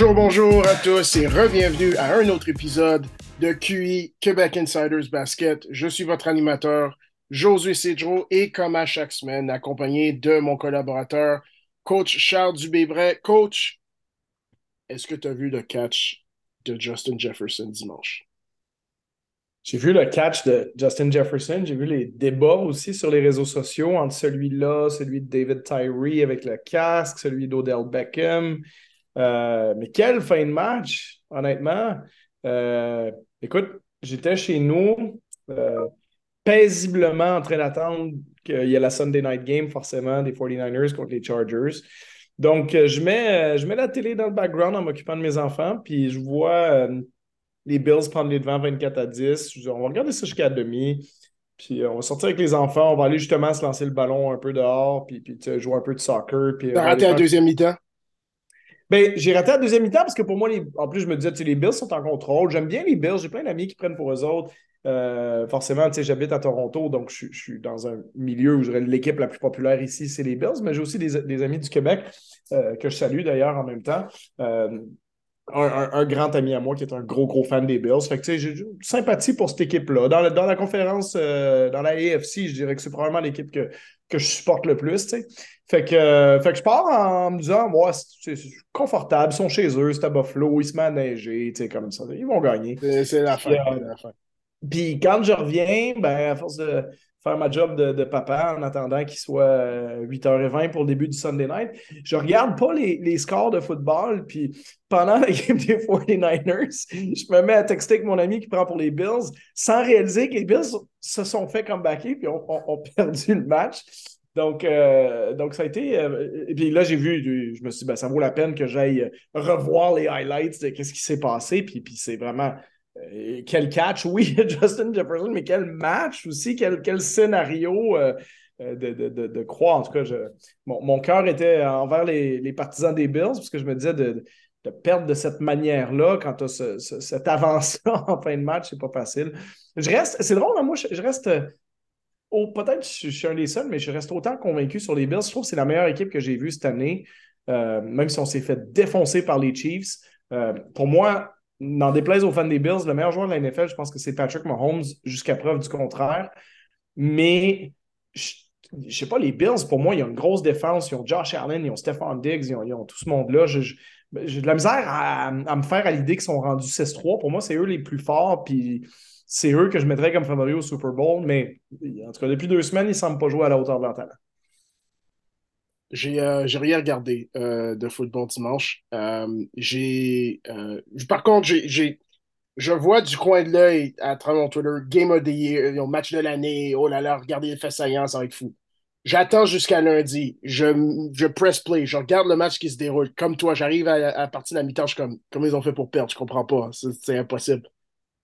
Bonjour, bonjour à tous et re-bienvenue à un autre épisode de QI Québec Insiders Basket. Je suis votre animateur Josué Cédro et comme à chaque semaine, accompagné de mon collaborateur, coach Charles Dubébret. Coach, est-ce que tu as vu le catch de Justin Jefferson dimanche? J'ai vu le catch de Justin Jefferson, j'ai vu les débats aussi sur les réseaux sociaux entre celui-là, celui de David Tyree avec le casque, celui d'Odell Beckham. Euh, mais quelle fin de match, honnêtement. Euh, écoute, j'étais chez nous euh, paisiblement en train d'attendre qu'il y ait la Sunday Night Game, forcément, des 49ers contre les Chargers. Donc, je mets, je mets la télé dans le background en m'occupant de mes enfants, puis je vois les Bills prendre les devants 24 à 10. On va regarder ça jusqu'à demi. Puis on va sortir avec les enfants. On va aller justement se lancer le ballon un peu dehors. Puis, puis jouer un peu de soccer. Puis T'as raté la deuxième mi-temps? Ben, j'ai raté la deuxième mi-temps parce que pour moi, en plus, je me disais, les Bills sont en contrôle. J'aime bien les Bills. J'ai plein d'amis qui prennent pour eux autres. Euh, forcément, j'habite à Toronto, donc je, suis dans un milieu où l'équipe la plus populaire ici, c'est les Bills, mais j'ai aussi des, amis du Québec euh, que je salue d'ailleurs en même temps. Euh, un, grand ami à moi qui est un gros, gros fan des Bills. Fait que, j'ai sympathie pour cette équipe-là. Dans, dans, la conférence, euh, dans la AFC, je dirais que c'est probablement l'équipe que, que je supporte le plus, Fait que, euh, fait que je pars en me disant, moi, c'est confortable, ils sont chez eux, c'est à Buffalo, ils se à neiger, comme ça. Ils vont gagner. C'est la fin. Puis quand je reviens, ben, à force de faire ma job de, papa en attendant qu'il soit 8h20 euh, pour le début du Sunday night. Je regarde pas les, scores de football, puis pendant la game des 49ers, je me mets à texter avec mon ami qui prend pour les Bills sans réaliser que les Bills se sont fait comebacker puis ont, perdu le match. Donc, euh, donc, ça a été. Euh, et puis là, j'ai vu, je me suis dit, ben, ça vaut la peine que j'aille revoir les highlights de ce qui s'est passé. Puis, puis c'est vraiment euh, quel catch, oui, Justin Jefferson, mais quel match aussi, quel, quel scénario euh, euh, de, de, de, croix. En tout cas, je, mon, cœur était envers les, partisans des Bills, parce que je me disais de, perdre de cette manière-là quand tu as ce, cette avance-là en fin de match, c'est pas facile. Je reste, c'est drôle, hein, moi, je, reste. Peut-être je, je suis un des seuls, mais je reste autant convaincu sur les Bills. Je trouve que c'est la meilleure équipe que j'ai vue cette année, même si on s'est fait défoncer par les Chiefs. pour moi, n'en déplaise aux fans des Bills, le meilleur joueur de la NFL, je pense que c'est Patrick Mahomes, jusqu'à preuve du contraire. Mais je ne sais pas, les Bills, pour moi, ils ont une grosse défense. Ils ont Josh Allen, ils ont Stephon Diggs, ils ont, tout ce monde-là. J'ai de la misère à, me faire à l'idée qu'ils sont rendus 6-3. Pour moi, c'est eux les plus forts, puis c'est eux que je mettrais comme favoris au Super Bowl. Mais en tout cas, depuis deux semaines, ils ne semblent pas jouer à la hauteur de leur talent. J'ai euh, rien regardé euh, de football dimanche. Euh, j'ai par contre, j'ai je vois du coin de l'œil à travers mon Twitter Game of the Year, match de l'année, oh là là, regardez les faits saillants, ça va être fou. J'attends jusqu'à lundi, je, je press play, je regarde le match qui se déroule. Comme toi, j'arrive à, partir de la mi-temps, je suis comme, ils ont fait pour perdre, je comprends pas, c'est impossible.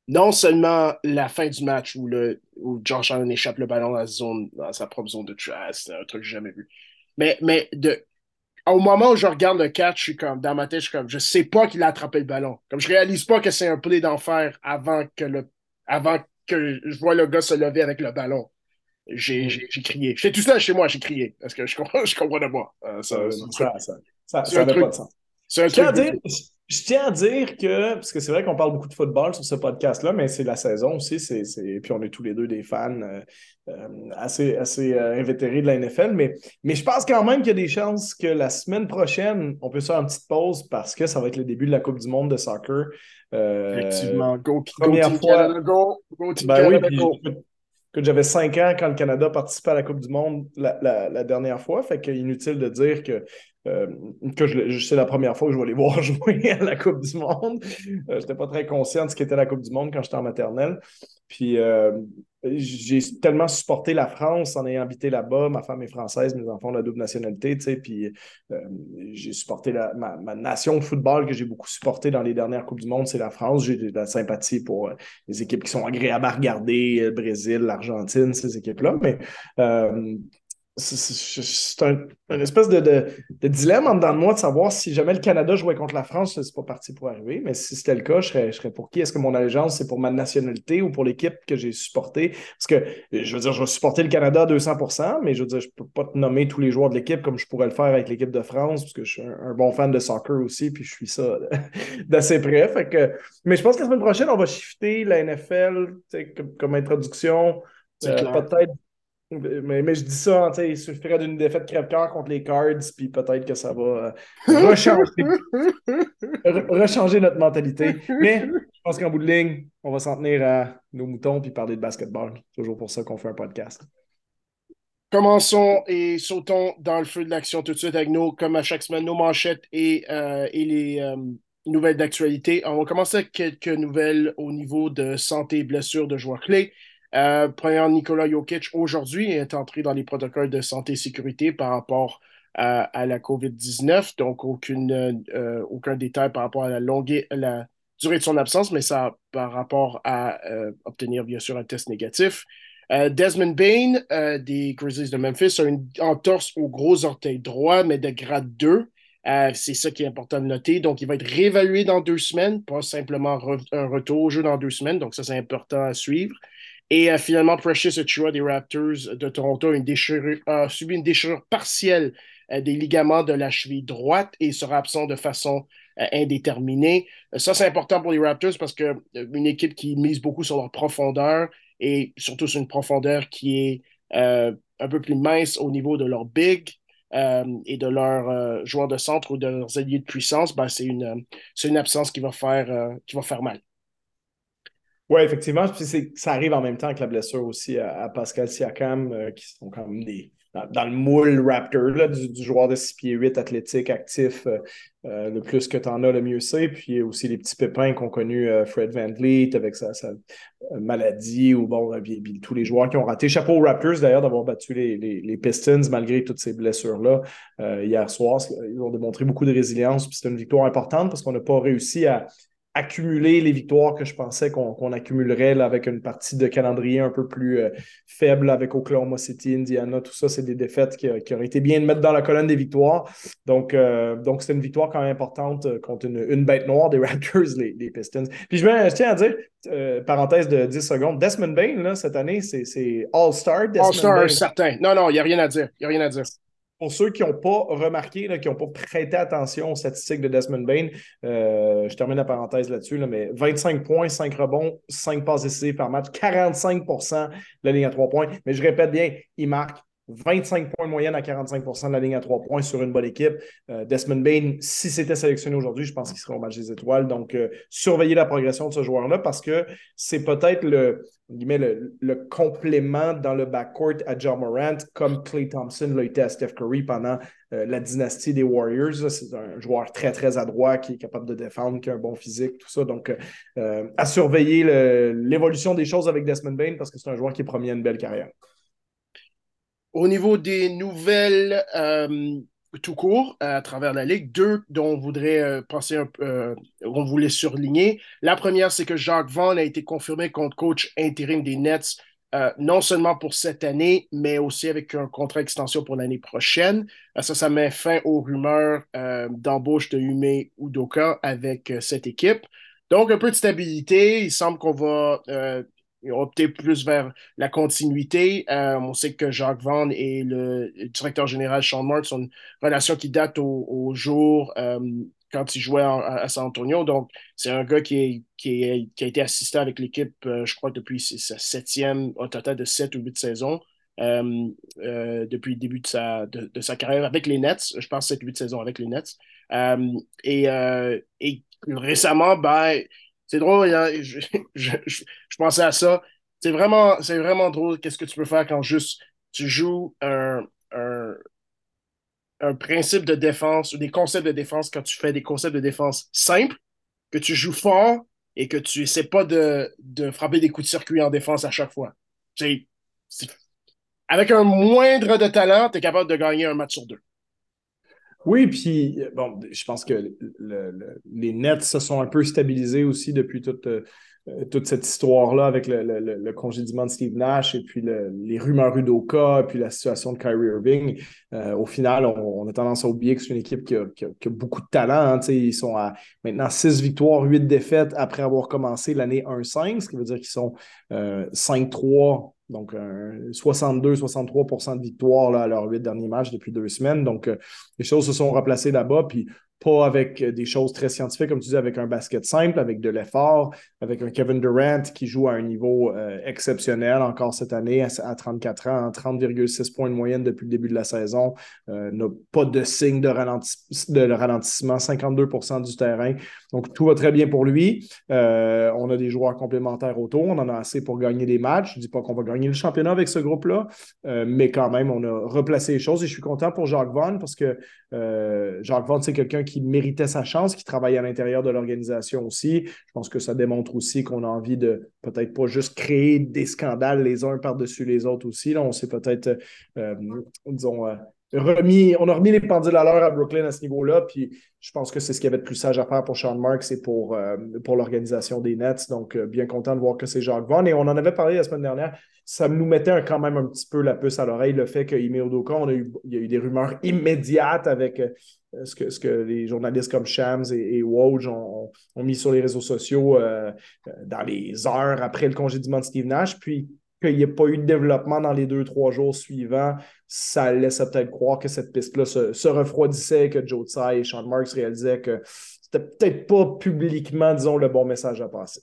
Non seulement la fin du match où, le, où Josh Allen échappe le ballon dans, la zone, dans sa propre zone de trash, c'est un truc que j'ai jamais vu. Mais, mais de, au moment où je regarde le catch, je suis comme, dans ma tête, je suis comme, je sais pas qu'il a attrapé le ballon. Comme je réalise pas que c'est un play d'enfer avant que le, avant que je vois le gars se lever avec le ballon. J'ai, mm. crié. J'étais tout seul chez moi, j'ai crié. Parce que je comprends, je comprends de moi. ça, ça, ça, ça, ça, pas de sens. C'est un truc je tiens à dire que, parce que c'est vrai qu'on parle beaucoup de football sur ce podcast-là, mais c'est la saison aussi, c'est, puis on est tous les deux des fans euh, euh, assez, assez euh, invétérés de la NFL, mais, mais je pense quand même qu'il y a des chances que la semaine prochaine, on peut faire une petite pause parce que ça va être le début de la Coupe du Monde de soccer. Effectivement, go, première fois. go, go, ben oui, go que j'avais cinq ans quand le Canada participait à la Coupe du Monde la, dernière fois. Fait qu'inutile de dire que, euh, que c'est la première fois que je vais les voir jouer à la Coupe du Monde. Euh, je n'étais pas très conscient de ce qu'était la Coupe du Monde quand j'étais en maternelle. Puis euh, j'ai tellement supporté la France en ayant habité là-bas. Ma femme est française, mes enfants ont la double nationalité, tu sais. Puis euh, j'ai supporté ma, nation de football que j'ai beaucoup supporté dans les dernières Coupes du Monde, c'est la France. J'ai de la sympathie pour euh, les équipes qui sont agréables à regarder, le Brésil, l'Argentine, ces équipes-là. Mais c'est un, espèce de, de, dilemme en dedans de moi de savoir si jamais le Canada jouait contre la France, c'est pas parti pour arriver. Mais si c'était le cas, je serais, je serais pour qui? Est-ce que mon allégeance, c'est pour ma nationalité ou pour l'équipe que j'ai supportée? Parce que, je veux dire, je vais supporter le Canada à 200% mais je veux dire, je peux pas te nommer tous les joueurs de l'équipe comme je pourrais le faire avec l'équipe de France, parce que je suis un, bon fan de soccer aussi, puis je suis ça d'assez près. Fait que, mais je pense que la semaine prochaine, on va shifter la NFL comme, comme introduction. Euh, peut-être mais, mais, je dis ça, il suffirait d'une défaite crève-cœur contre les Cards, puis peut-être que ça va euh, rechanger, notre mentalité. Mais je pense qu'en bout de ligne, on va s'en tenir à nos moutons puis parler de basketball. C'est toujours pour ça qu'on fait un podcast. Commençons et sautons dans le feu de l'action tout de suite avec nos, comme à chaque semaine, nos manchettes et, euh, et les euh, nouvelles d'actualité. On va commencer avec quelques nouvelles au niveau de santé et blessures de joueurs clés. Euh, Première, Nikola Jokic aujourd'hui est entré dans les protocoles de santé et sécurité par rapport à, la COVID-19, donc euh, aucun détail par rapport à la, longue, la durée de son absence, mais ça par rapport à euh, obtenir bien sûr un test négatif. Desmond Bain des Grizzlies de Memphis a une entorse au gros orteil droit, mais de grade 2. c'est ça qui est important de noter. Donc, il va être réévalué dans deux semaines, pas simplement un retour au jeu dans deux semaines. Donc, ça, c'est important à suivre. Et euh, finalement, Precious Achua des Raptors de Toronto a, subi une déchirure partielle euh, des ligaments de la cheville droite et sera absent de façon euh, indéterminée. ça, c'est important pour les Raptors parce qu'une équipe qui mise beaucoup sur leur profondeur et surtout sur une profondeur qui est un peu plus mince au niveau de leur big, et de leurs joueurs de centre ou de leurs alliés de puissance, ben, c'est une, une absence qui va faire mal. Oui, effectivement. ça arrive en même temps que la blessure aussi à, Pascal Siakam, euh, qui sont quand même des, dans, le moule Raptor là, du, joueur de 6 pieds 8 athlétique, actif. Euh, euh, le plus que tu en as, le mieux c'est. Puis aussi les petits pépins qu'ont connu Fred Van Vliet avec sa, maladie ou bon, tous les joueurs qui ont raté. Chapeau aux Raptors d'ailleurs d'avoir battu les, les, Pistons malgré toutes ces blessures-là hier soir. Ils ont démontré beaucoup de résilience. Puis c'était une victoire importante parce qu'on n'a pas réussi à accumuler les victoires que je pensais qu'on accumulerait avec une partie de calendrier un peu plus euh, faible avec Oklahoma City, Indiana, tout ça, c'est des défaites qui, auraient été bien de mettre dans la colonne des victoires. Donc, euh, donc c'est une victoire quand même importante euh, contre une, bête noire des Raptors, les, Pistons. Puis je, je, tiens à dire, parenthèse de 10 secondes, Desmond Bain, là, cette année, c'est All-Star. All-Star, certain. Non, non, il n'y a rien à dire. Il n'y a rien à dire pour ceux qui n'ont pas remarqué, qui n'ont pas prêté attention aux statistiques de Desmond Bain, euh, je termine la parenthèse là-dessus, mais 25 points, 5 rebonds, 5 passes décisives par match, 45 de la ligne à 3 points. Mais je répète bien, il marque 25 points de moyenne à 45% de la ligne à 3 points sur une bonne équipe. Euh, Desmond Bain, si c'était sélectionné aujourd'hui, je pense qu'il serait au match des étoiles. Donc, euh, surveillez la progression de ce joueur-là parce que c'est peut-être le, complément dans le backcourt à John Morant, comme Clay Thompson l'a été à Steph Curry pendant euh, la dynastie des Warriors. C'est un joueur très, très adroit qui est capable de défendre, qui a un bon physique, tout ça. Donc, à surveiller l'évolution des choses avec Desmond Bain parce que c'est un joueur qui est promis une belle carrière. Au niveau des nouvelles euh, tout court à travers la Ligue, deux dont on voudrait euh, passer un, euh, on voulait surligner. La première, c'est que Jacques Vaughn a été confirmé comme coach intérim des Nets, non seulement pour cette année, mais aussi avec un contrat extension pour l'année prochaine. ça, ça met fin aux rumeurs d'embauche de Hume Udoka avec cette équipe. Donc, un peu de stabilité. Il semble qu'on va opté plus vers la continuité. Euh, on sait que Jacques Vaughan et le directeur général Sean Marks ont une relation qui date au, jour euh, quand il jouait à, San Antonio. Donc, c'est un gars qui, a été assisté avec l'équipe, euh, je crois, depuis sa septième, au total de sept ou huit saisons. depuis le début de sa, de, sa carrière avec les Nets. Je pense 7-8 saisons avec les Nets. et, et récemment, ben, c'est drôle, je, je, pensais à ça. C'est vraiment, c'est vraiment drôle qu'est-ce que tu peux faire quand juste tu joues un, un, principe de défense ou des concepts de défense quand tu fais des concepts de défense simples, que tu joues fort et que tu essaies pas de, de frapper des coups de circuit en défense à chaque fois. C'est, avec un moindre de talent, tu es capable de gagner un match sur deux. Oui, puis bon, je pense que les Nets se sont un peu stabilisés aussi depuis toute, toute cette histoire-là avec le, le, congédiement de Steve Nash et puis les rumeurs Udoka, et puis la situation de Kyrie Irving, au final, on, a tendance à oublier que c'est une équipe qui a, beaucoup de talent. Hein, ils sont à maintenant 6 victoires, 8 défaites après avoir commencé l'année 1-5, ce qui veut dire qu'ils sont 5-3 donc, 62-63% de victoire à leurs huit derniers matchs depuis deux semaines. Donc, les choses se sont replacées là-bas. Puis, pas avec euh, des choses très scientifiques, comme tu dis, avec un basket simple, avec de l'effort, avec un Kevin Durant qui joue à un niveau euh, exceptionnel encore cette année à, 34 ans, 30,6 points de moyenne depuis le début de la saison, euh, n'a pas de signe de, de ralentissement, 52% du terrain. Donc, tout va très bien pour lui. on a des joueurs complémentaires autour, on en a assez pour gagner des matchs. Je ne dis pas qu'on va gagner le championnat avec ce groupe-là, mais quand même, on a replacé les choses et je suis content pour Jacques Vaughan parce que Jacques Vaughan, c'est quelqu'un qui méritait sa chance, qui travaille à l'intérieur de l'organisation aussi. Je pense que ça démontre aussi qu'on a envie de peut-être pas juste créer des scandales les uns par-dessus les autres aussi. Là, on s'est peut-être, euh, disons, euh, remis, on a remis les pendules à l'heure à Brooklyn à ce niveau-là. Puis je pense que c'est ce qu'il y avait de plus sage à faire pour Sean Marks et pour, euh, pour l'organisation des Nets. Donc, bien content de voir que c'est Jacques Vaughn. Et on en avait parlé la semaine dernière. Ça nous mettait quand même un petit peu la puce à l'oreille, le fait eu, il y a eu des rumeurs immédiates avec ce que, ce que les journalistes comme Shams et, et Woj ont, mis sur les réseaux sociaux euh, euh, dans les heures après le congédiement de Steve Nash, puis qu'il n'y ait pas eu de développement dans les deux, trois jours suivants, ça laissait peut-être croire que cette piste-là se, refroidissait, que Joe Tsai et Sean Marks réalisaient que c'était peut-être pas publiquement, disons, le bon message à passer.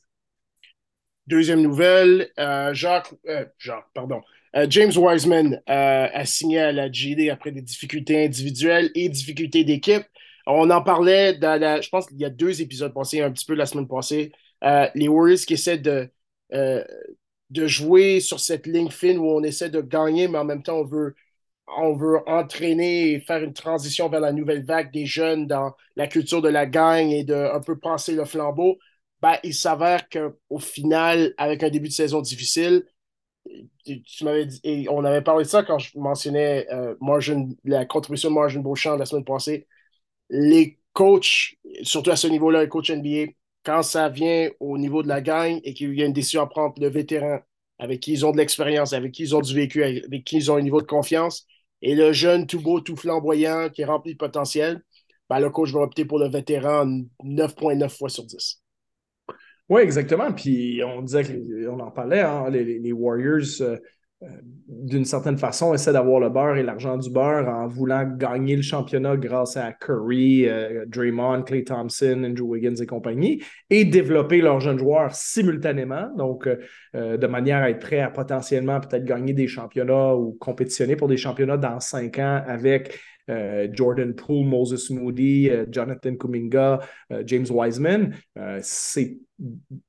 Deuxième nouvelle, Jacques, Jacques, pardon, euh, James Wiseman euh, a signé à la GD après des difficultés individuelles et difficultés d'équipe. On en parlait, dans je pense qu'il y a deux épisodes passés, un petit peu la semaine passée. Euh, les Warriors qui essaient de, de jouer sur cette ligne fine où on essaie de gagner, mais en même temps, on veut, on veut entraîner et faire une transition vers la nouvelle vague des jeunes dans la culture de la gagne et de un peu passer le flambeau. Ben, il s'avère qu'au final, avec un début de saison difficile, tu, m'avais dit, et on avait parlé de ça quand je mentionnais euh, la contribution de Margin Beauchamp la semaine passée. Les coachs, surtout à ce niveau-là, les coachs NBA, quand ça vient au niveau de la gagne et qu'il y a une décision à prendre, le vétéran avec qui ils ont de l'expérience, avec qui ils ont du vécu, avec qui ils ont un niveau de confiance, et le jeune tout beau, tout flamboyant, qui est rempli de potentiel, ben, le coach va opter pour le vétéran 9,9 fois sur 10. Oui, exactement. Puis on disait qu'on en parlait, hein, les, Warriors, euh, euh, d'une certaine façon, essaient d'avoir le beurre et l'argent du beurre en voulant gagner le championnat grâce à Curry, euh, Draymond, Clay Thompson, Andrew Wiggins et compagnie, et développer leurs jeunes joueurs simultanément, donc de manière à être prêt à potentiellement peut-être gagner des championnats ou compétitionner pour des championnats dans cinq ans avec Jordan Poole, Moses Moody, Jonathan Kuminga, James Wiseman. c'est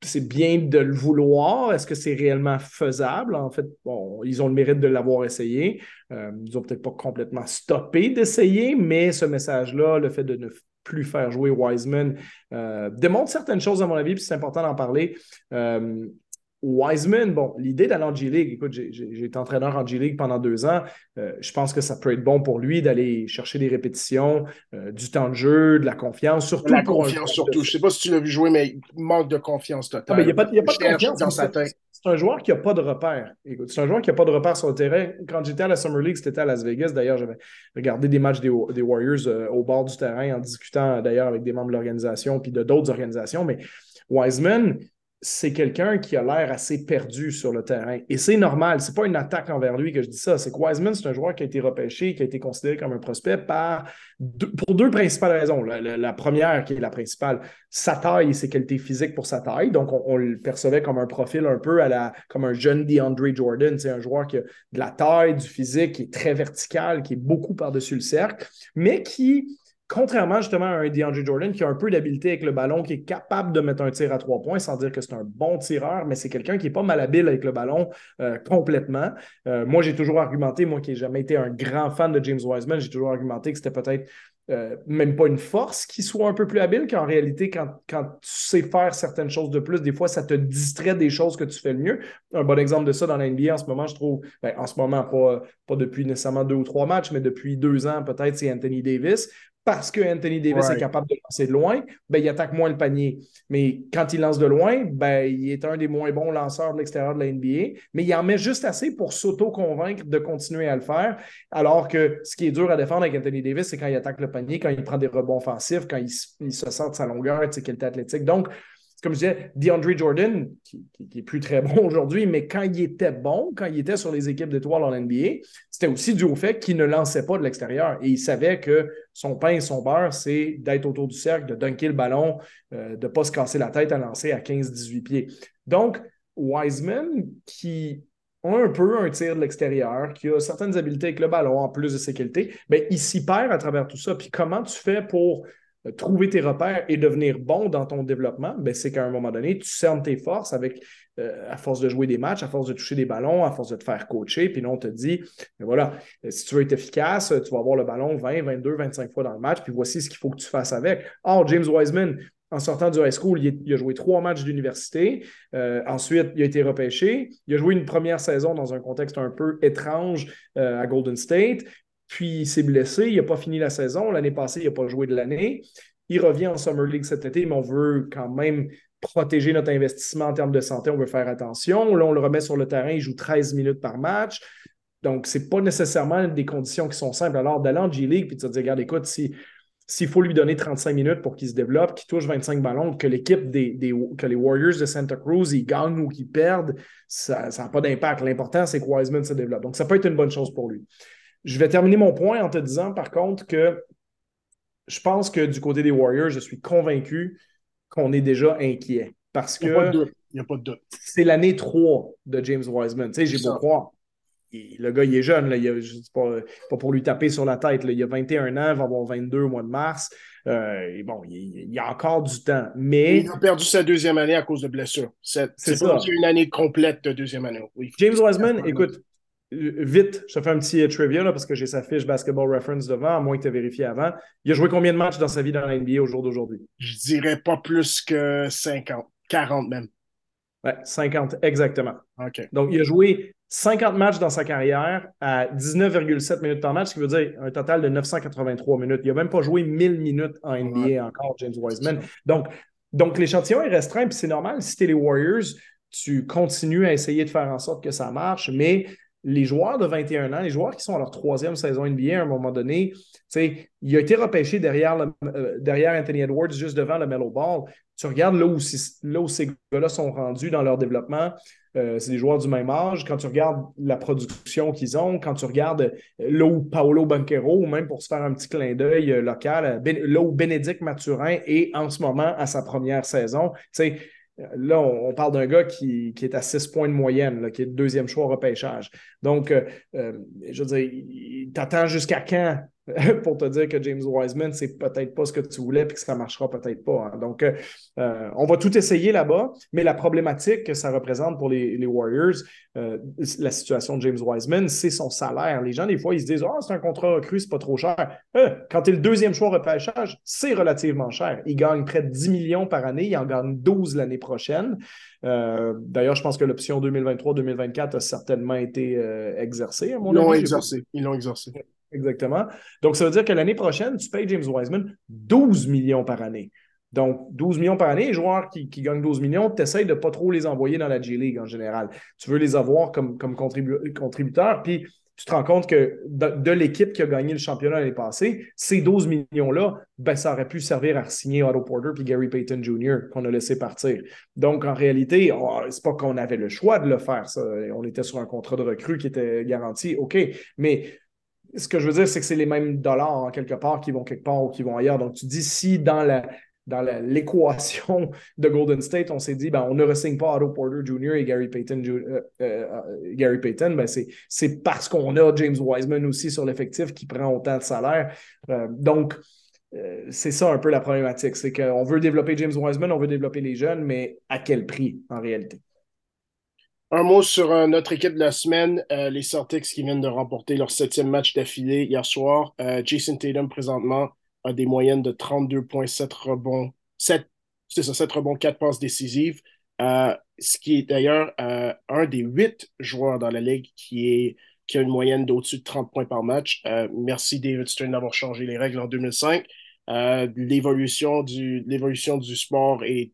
c'est bien de le vouloir? Est-ce que c'est réellement faisable? En fait, bon, ils ont le mérite de l'avoir essayé. Euh, ils n'ont peut-être pas complètement stoppé d'essayer, mais ce message-là, le fait de ne plus faire jouer Wiseman, euh, démontre certaines choses, à mon avis, puis c'est important d'en parler. Euh, Wiseman, bon, l'idée d'aller en G-League, écoute, j'ai été entraîneur en G-League pendant deux ans. Euh, je pense que ça peut être bon pour lui d'aller chercher des répétitions, euh, du temps de jeu, de la confiance, surtout. La confiance, surtout. Je ne sais pas si tu l'as vu jouer, mais il manque de confiance totale. il n'y a pas, de confiance dans sa tête. C'est un joueur qui n'a pas de repère. Écoute, c'est un joueur qui n'a pas de repère sur le terrain. Quand j'étais à la Summer League, c'était à Las Vegas. D'ailleurs, j'avais regardé des matchs des, Warriors euh, au bord du terrain en discutant d'ailleurs avec des membres de l'organisation puis de d'autres organisations. Mais Wiseman, c'est quelqu'un qui a l'air assez perdu sur le terrain. Et c'est normal. C'est pas une attaque envers lui que je dis ça. C'est que Wiseman, c'est un joueur qui a été repêché, qui a été considéré comme un prospect par pour deux principales raisons. La, première, qui est la principale, sa taille et ses qualités physiques pour sa taille. Donc, on, le percevait comme un profil un peu à la, comme un jeune DeAndre Jordan. C'est un joueur qui a de la taille, du physique, qui est très vertical, qui est beaucoup par-dessus le cercle, mais qui Contrairement justement à un DeAndre Jordan qui a un peu d'habileté avec le ballon, qui est capable de mettre un tir à trois points sans dire que c'est un bon tireur, mais c'est quelqu'un qui n'est pas malhabile avec le ballon euh, complètement. Euh, moi, j'ai toujours argumenté, moi qui n'ai jamais été un grand fan de James Wiseman, j'ai toujours argumenté que c'était peut-être euh, même pas une force qui soit un peu plus habile, qu'en réalité, quand, quand, tu sais faire certaines choses de plus, des fois, ça te distrait des choses que tu fais le mieux. Un bon exemple de ça dans la NBA en ce moment, je trouve, ben, en ce moment, pas, pas depuis nécessairement deux ou trois matchs, mais depuis deux ans, peut-être, c'est Anthony Davis parce que Anthony Davis est capable de lancer de loin, ben, il attaque moins le panier. Mais quand il lance de loin, ben, il est un des moins bons lanceurs de l'extérieur de la NBA, mais il en met juste assez pour s'auto-convaincre de continuer à le faire. Alors que ce qui est dur à défendre avec Anthony Davis, c'est quand il attaque le panier, quand il prend des rebonds offensifs, quand il, se sort de sa longueur, tu sais, qu'il est athlétique. Donc, comme je disais, DeAndre Jordan, qui, n'est plus très bon aujourd'hui, mais quand il était bon, quand il était sur les équipes d'étoiles en NBA, c'était aussi dû au fait qu'il ne lançait pas de l'extérieur. Et il savait que son pain et son beurre, c'est d'être autour du cercle, de dunker le ballon, euh, de ne pas se casser la tête à lancer à 15-18 pieds. Donc, Wiseman, qui a un peu un tir de l'extérieur, qui a certaines habiletés avec le ballon en plus de ses qualités, bien, il s'y perd à travers tout ça. Puis comment tu fais pour trouver tes repères et devenir bon dans ton développement, ben, c'est qu'à un moment donné, tu cernes tes forces avec, euh, à force de jouer des matchs, à force de toucher des ballons, à force de te faire coacher, puis là, on te dit, ben voilà, euh, si tu veux être efficace, tu vas avoir le ballon 20, 22, 25 fois dans le match, puis voici ce qu'il faut que tu fasses avec. Or, James Wiseman, en sortant du high school, il, a joué trois matchs d'université. ensuite, il a été repêché. Il a joué une première saison dans un contexte un peu étrange à Golden State. Puis il s'est blessé, il n'a pas fini la saison. L'année passée, il n'a pas joué de l'année. Il revient en Summer League cet été, mais on veut quand même protéger notre investissement en termes de santé. On veut faire attention. Là, on le remet sur le terrain, il joue 13 minutes par match. Donc, ce n'est pas nécessairement des conditions qui sont simples. Alors, d'aller en G-League, puis de te dire, regarde, écoute, s'il faut lui donner 35 minutes pour qu'il se développe, qu'il touche 25 ballons, que l'équipe des, que les Warriors de Santa Cruz, ils gagnent ou qu'ils perdent, ça n'a pas d'impact. L'important, c'est que Wiseman se développe. Donc, ça peut être une bonne chose pour lui. Je vais terminer mon point en te disant, par contre, que je pense que du côté des Warriors, je suis convaincu qu'on est déjà inquiet. Parce que. Il n'y a pas de doute. C'est l'année 3 de James Wiseman. Tu sais, j'ai beau croire. le gars, il est jeune. Là, il pas, pas, pour lui taper sur la tête. Il a 21 ans, il va avoir 22 au mois de mars. Euh, bon, il, y a encore du temps. Mais... Il a perdu sa deuxième année à cause de blessure. C'est pas une année complète de deuxième année. James Wiseman, écoute, vite, je te fais un petit euh, trivia là, parce que j'ai sa fiche Basketball Reference devant, à moins que tu aies vérifié avant. Il a joué combien de matchs dans sa vie dans la NBA au jour d'aujourd'hui? Je dirais pas plus que 50, 40 même. Ouais, 50, exactement. OK. Donc, il a joué 50 matchs dans sa carrière à 19,7 minutes par match, ce qui veut dire un total de 983 minutes. Il n'a même pas joué 1000 minutes en NBA encore, James Wiseman. Donc, donc l'échantillon est restreint, puis c'est normal. Si tu es les Warriors, tu continues à essayer de faire en sorte que ça marche, mais les joueurs de 21 ans, les joueurs qui sont à leur troisième saison NBA à un moment donné, il a été repêché derrière, euh, derrière Anthony Edwards, juste devant le Mellow Ball. Tu regardes là où, là où ces gars-là sont rendus dans leur développement, euh, c'est des joueurs du même âge. Quand tu regardes la production qu'ils ont, quand tu regardes euh, là où Paolo Banquero, même pour se faire un petit clin d'œil local, là où Bénédicte Mathurin est en ce moment à sa première saison, tu Là, on, parle d'un gars qui, est à 6 points de moyenne, qui est le deuxième choix au repêchage. Donc, euh, euh, je veux dire, t'attends jusqu'à quand pour te dire que James Wiseman, c'est peut-être pas ce que tu voulais et que ça marchera peut-être pas. Hein. Donc, euh, on va tout essayer là-bas, mais la problématique que ça représente pour les, Warriors, la situation de James Wiseman, c'est son salaire. Les gens, des fois, ils se disent Ah, c'est un contrat recru, c'est pas trop cher. quand tu es le deuxième choix repêchage, c'est relativement cher. Il gagne près de 10 millions par année, il en gagne 12 l'année prochaine. D'ailleurs, je pense que l'option 2023-2024 a certainement été exercée, à mon Ils l'ont exercé. Ils l'ont exercé. Exactement. Donc, ça veut dire que l'année prochaine, tu payes James Wiseman 12 millions par année. Donc, 12 millions par année, les joueurs qui, gagnent 12 millions, tu essaies de ne pas trop les envoyer dans la G-League en général. Tu veux les avoir comme, comme contributeurs. Puis, tu te rends compte que de, l'équipe qui a gagné le championnat l'année passée, ces 12 millions-là, ben, ça aurait pu servir à signer Otto Porter puis Gary Payton Jr. qu'on a laissé partir. Donc, en réalité, oh, c'est pas qu'on avait le choix de le faire. Ça. On était sur un contrat de recrue qui était garanti, OK. Mais ce que je veux dire, c'est que c'est les mêmes dollars en quelque part qui vont quelque part ou qui vont ailleurs. Donc, tu dis si dans l'équation de Golden State, on s'est dit, ben, on ne ressigne pas Otto Porter Jr. et Gary Payton, euh, euh, Gary Payton ben, c'est parce qu'on a James Wiseman aussi sur l'effectif qui prend autant de salaire. Euh, donc, c'est ça un peu la problématique. C'est qu'on veut développer James Wiseman, on veut développer les jeunes, mais à quel prix en réalité? Un mot sur euh, notre équipe de la semaine, euh, les Celtics qui viennent de remporter leur septième match d'affilée hier soir. Euh, Jason Tatum, présentement, a des moyennes de 32,7 rebonds, 7, c'est ça, 7 rebonds, 4 passes décisives. ce qui est d'ailleurs un des huit joueurs dans la ligue qui est qui a une moyenne d'au-dessus de 30 points par match. merci David Stern d'avoir changé les règles en 2005. l'évolution du, l'évolution du sport est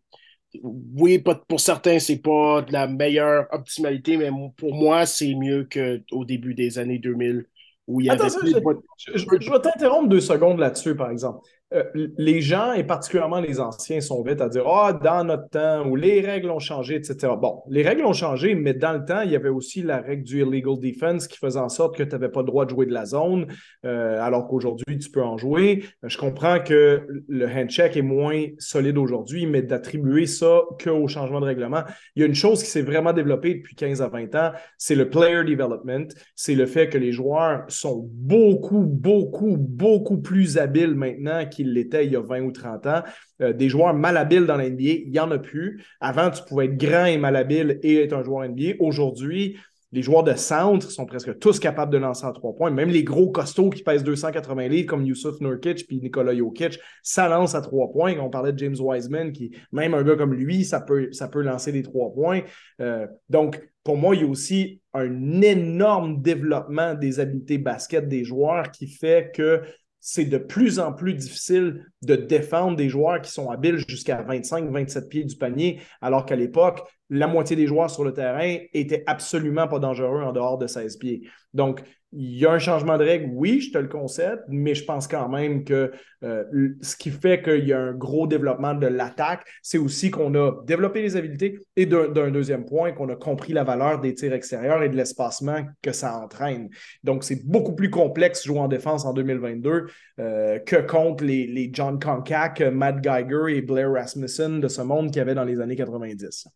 oui, pour certains, c'est pas de la meilleure optimalité, mais pour moi, c'est mieux qu'au début des années 2000 où il y avait. je vais t'interrompre deux secondes là-dessus, par exemple. Euh, les gens, et particulièrement les anciens, sont vite à dire Ah, dans notre temps, où les règles ont changé, etc. Bon, les règles ont changé, mais dans le temps, il y avait aussi la règle du illegal defense qui faisait en sorte que tu n'avais pas le droit de jouer de la zone, euh, alors qu'aujourd'hui, tu peux en jouer. Je comprends que le handshake est moins solide aujourd'hui, mais d'attribuer ça qu'au changement de règlement. Il y a une chose qui s'est vraiment développée depuis 15 à 20 ans, c'est le player development. C'est le fait que les joueurs sont beaucoup, beaucoup, beaucoup plus habiles maintenant qu'il l'était il y a 20 ou 30 ans. Euh, des joueurs malhabiles dans l'NBA, il n'y en a plus. Avant, tu pouvais être grand et malhabile et être un joueur NBA. Aujourd'hui, les joueurs de centre sont presque tous capables de lancer à trois points. Même les gros costauds qui pèsent 280 livres comme Yusuf Nurkic puis Nikola Jokic, ça lance à trois points. On parlait de James Wiseman, qui, même un gars comme lui, ça peut, ça peut lancer des trois points. Euh, donc, pour moi, il y a aussi un énorme développement des habiletés basket des joueurs qui fait que c'est de plus en plus difficile de défendre des joueurs qui sont habiles jusqu'à 25-27 pieds du panier, alors qu'à l'époque, la moitié des joueurs sur le terrain étaient absolument pas dangereux en dehors de 16 pieds. Donc, il y a un changement de règle, oui, je te le concède, mais je pense quand même que euh, ce qui fait qu'il y a un gros développement de l'attaque, c'est aussi qu'on a développé les habiletés et d'un deuxième point, qu'on a compris la valeur des tirs extérieurs et de l'espacement que ça entraîne. Donc, c'est beaucoup plus complexe jouer en défense en 2022 euh, que contre les, John Concac, Matt Geiger et Blair Rasmussen de ce monde qu'il y avait dans les années 90.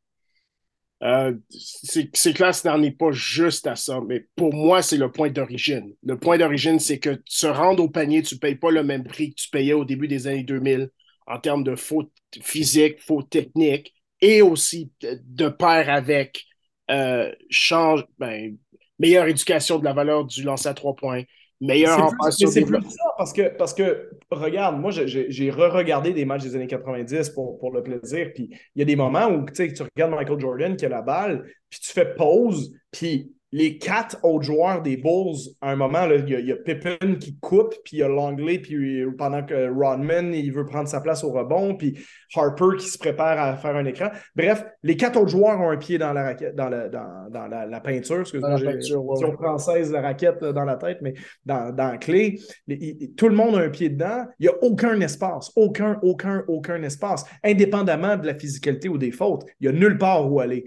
Euh, c'est clair, ce n'en est pas juste à ça, mais pour moi, c'est le point d'origine. Le point d'origine, c'est que se rendre au panier, tu ne payes pas le même prix que tu payais au début des années 2000 en termes de faute physique, faute technique, et aussi de pair avec euh, change, ben, meilleure éducation de la valeur du lancer à trois points, meilleur C'est plus ça, parce que, parce que regarde, moi, j'ai re-regardé des matchs des années 90 pour, pour le plaisir, puis il y a des moments où tu regardes Michael Jordan qui a la balle, puis tu fais pause, puis les quatre autres joueurs des Bulls, à un moment, il y, a Pippen qui coupe, puis il y a Longley, puis pendant que Rodman, il veut prendre sa place au rebond, puis Harper qui se prépare à faire un écran. Bref, les quatre autres joueurs ont un pied dans la raquette, dans, dans, la, peinture, excusez-moi, si on française la raquette dans la tête, mais dans, dans la clé. tout le monde a un pied dedans. Il n'y a aucun espace, aucun, aucun, aucun espace, indépendamment de la physicalité ou des fautes. Il n'y a nulle part où aller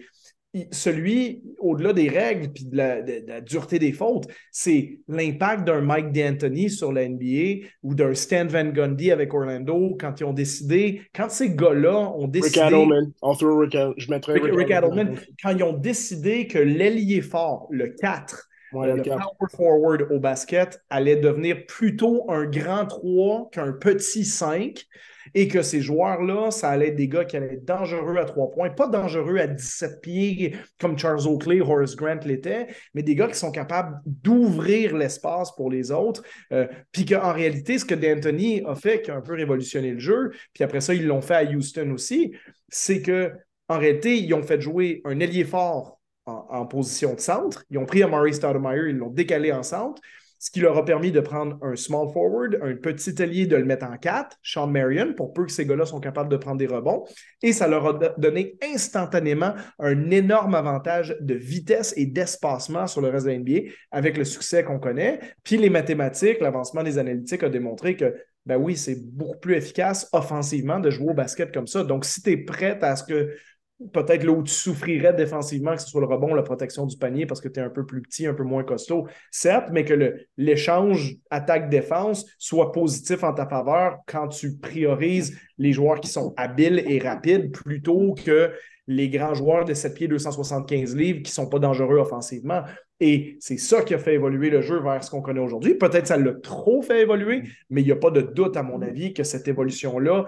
celui, au-delà des règles et de la, dureté des fautes, c'est l'impact d'un Mike D'Antoni sur la NBA ou d'un Stan Van Gundy avec Orlando quand ils ont décidé, quand ces gars-là ont décidé. Rick Adelman, Rick, je mettrais Rick, Rick Adelman, quand ils ont décidé que l'ailier fort, le 4, le, power forward au basket allait devenir plutôt un grand 3 qu'un petit 5 et que ces joueurs-là, ça allait être des gars qui allaient être dangereux à trois points, pas dangereux à 17 pieds comme Charles Oakley, Horace Grant l'était, mais des gars qui sont capables d'ouvrir l'espace pour les autres. Euh, puis qu'en réalité, ce que D'Anthony a fait, qui a un peu révolutionné le jeu, puis après ça, ils l'ont fait à Houston aussi, c'est que en réalité, ils ont fait jouer un ailier fort en, position de centre. Ils ont pris Amari Stoudemire, ils l'ont décalé en centre ce qui leur a permis de prendre un small forward, un petit allié, de le mettre en 4, Sean Marion, pour peu que ces gars-là sont capables de prendre des rebonds. Et ça leur a donné instantanément un énorme avantage de vitesse et d'espacement sur le reste de la NBA avec le succès qu'on connaît. Puis les mathématiques, l'avancement des analytiques a démontré que ben oui, c'est beaucoup plus efficace offensivement de jouer au basket comme ça. Donc, si tu es prête à ce que peut-être là où tu souffrirais défensivement, que ce soit le rebond, la protection du panier, parce que tu es un peu plus petit, un peu moins costaud, certes, mais que l'échange attaque-défense soit positif en ta faveur quand tu priorises les joueurs qui sont habiles et rapides plutôt que les grands joueurs de 7 pieds 275 livres qui ne sont pas dangereux offensivement. Et c'est ça qui a fait évoluer le jeu vers ce qu'on connaît aujourd'hui. Peut-être ça l'a trop fait évoluer, mais il n'y a pas de doute, à mon avis, que cette évolution-là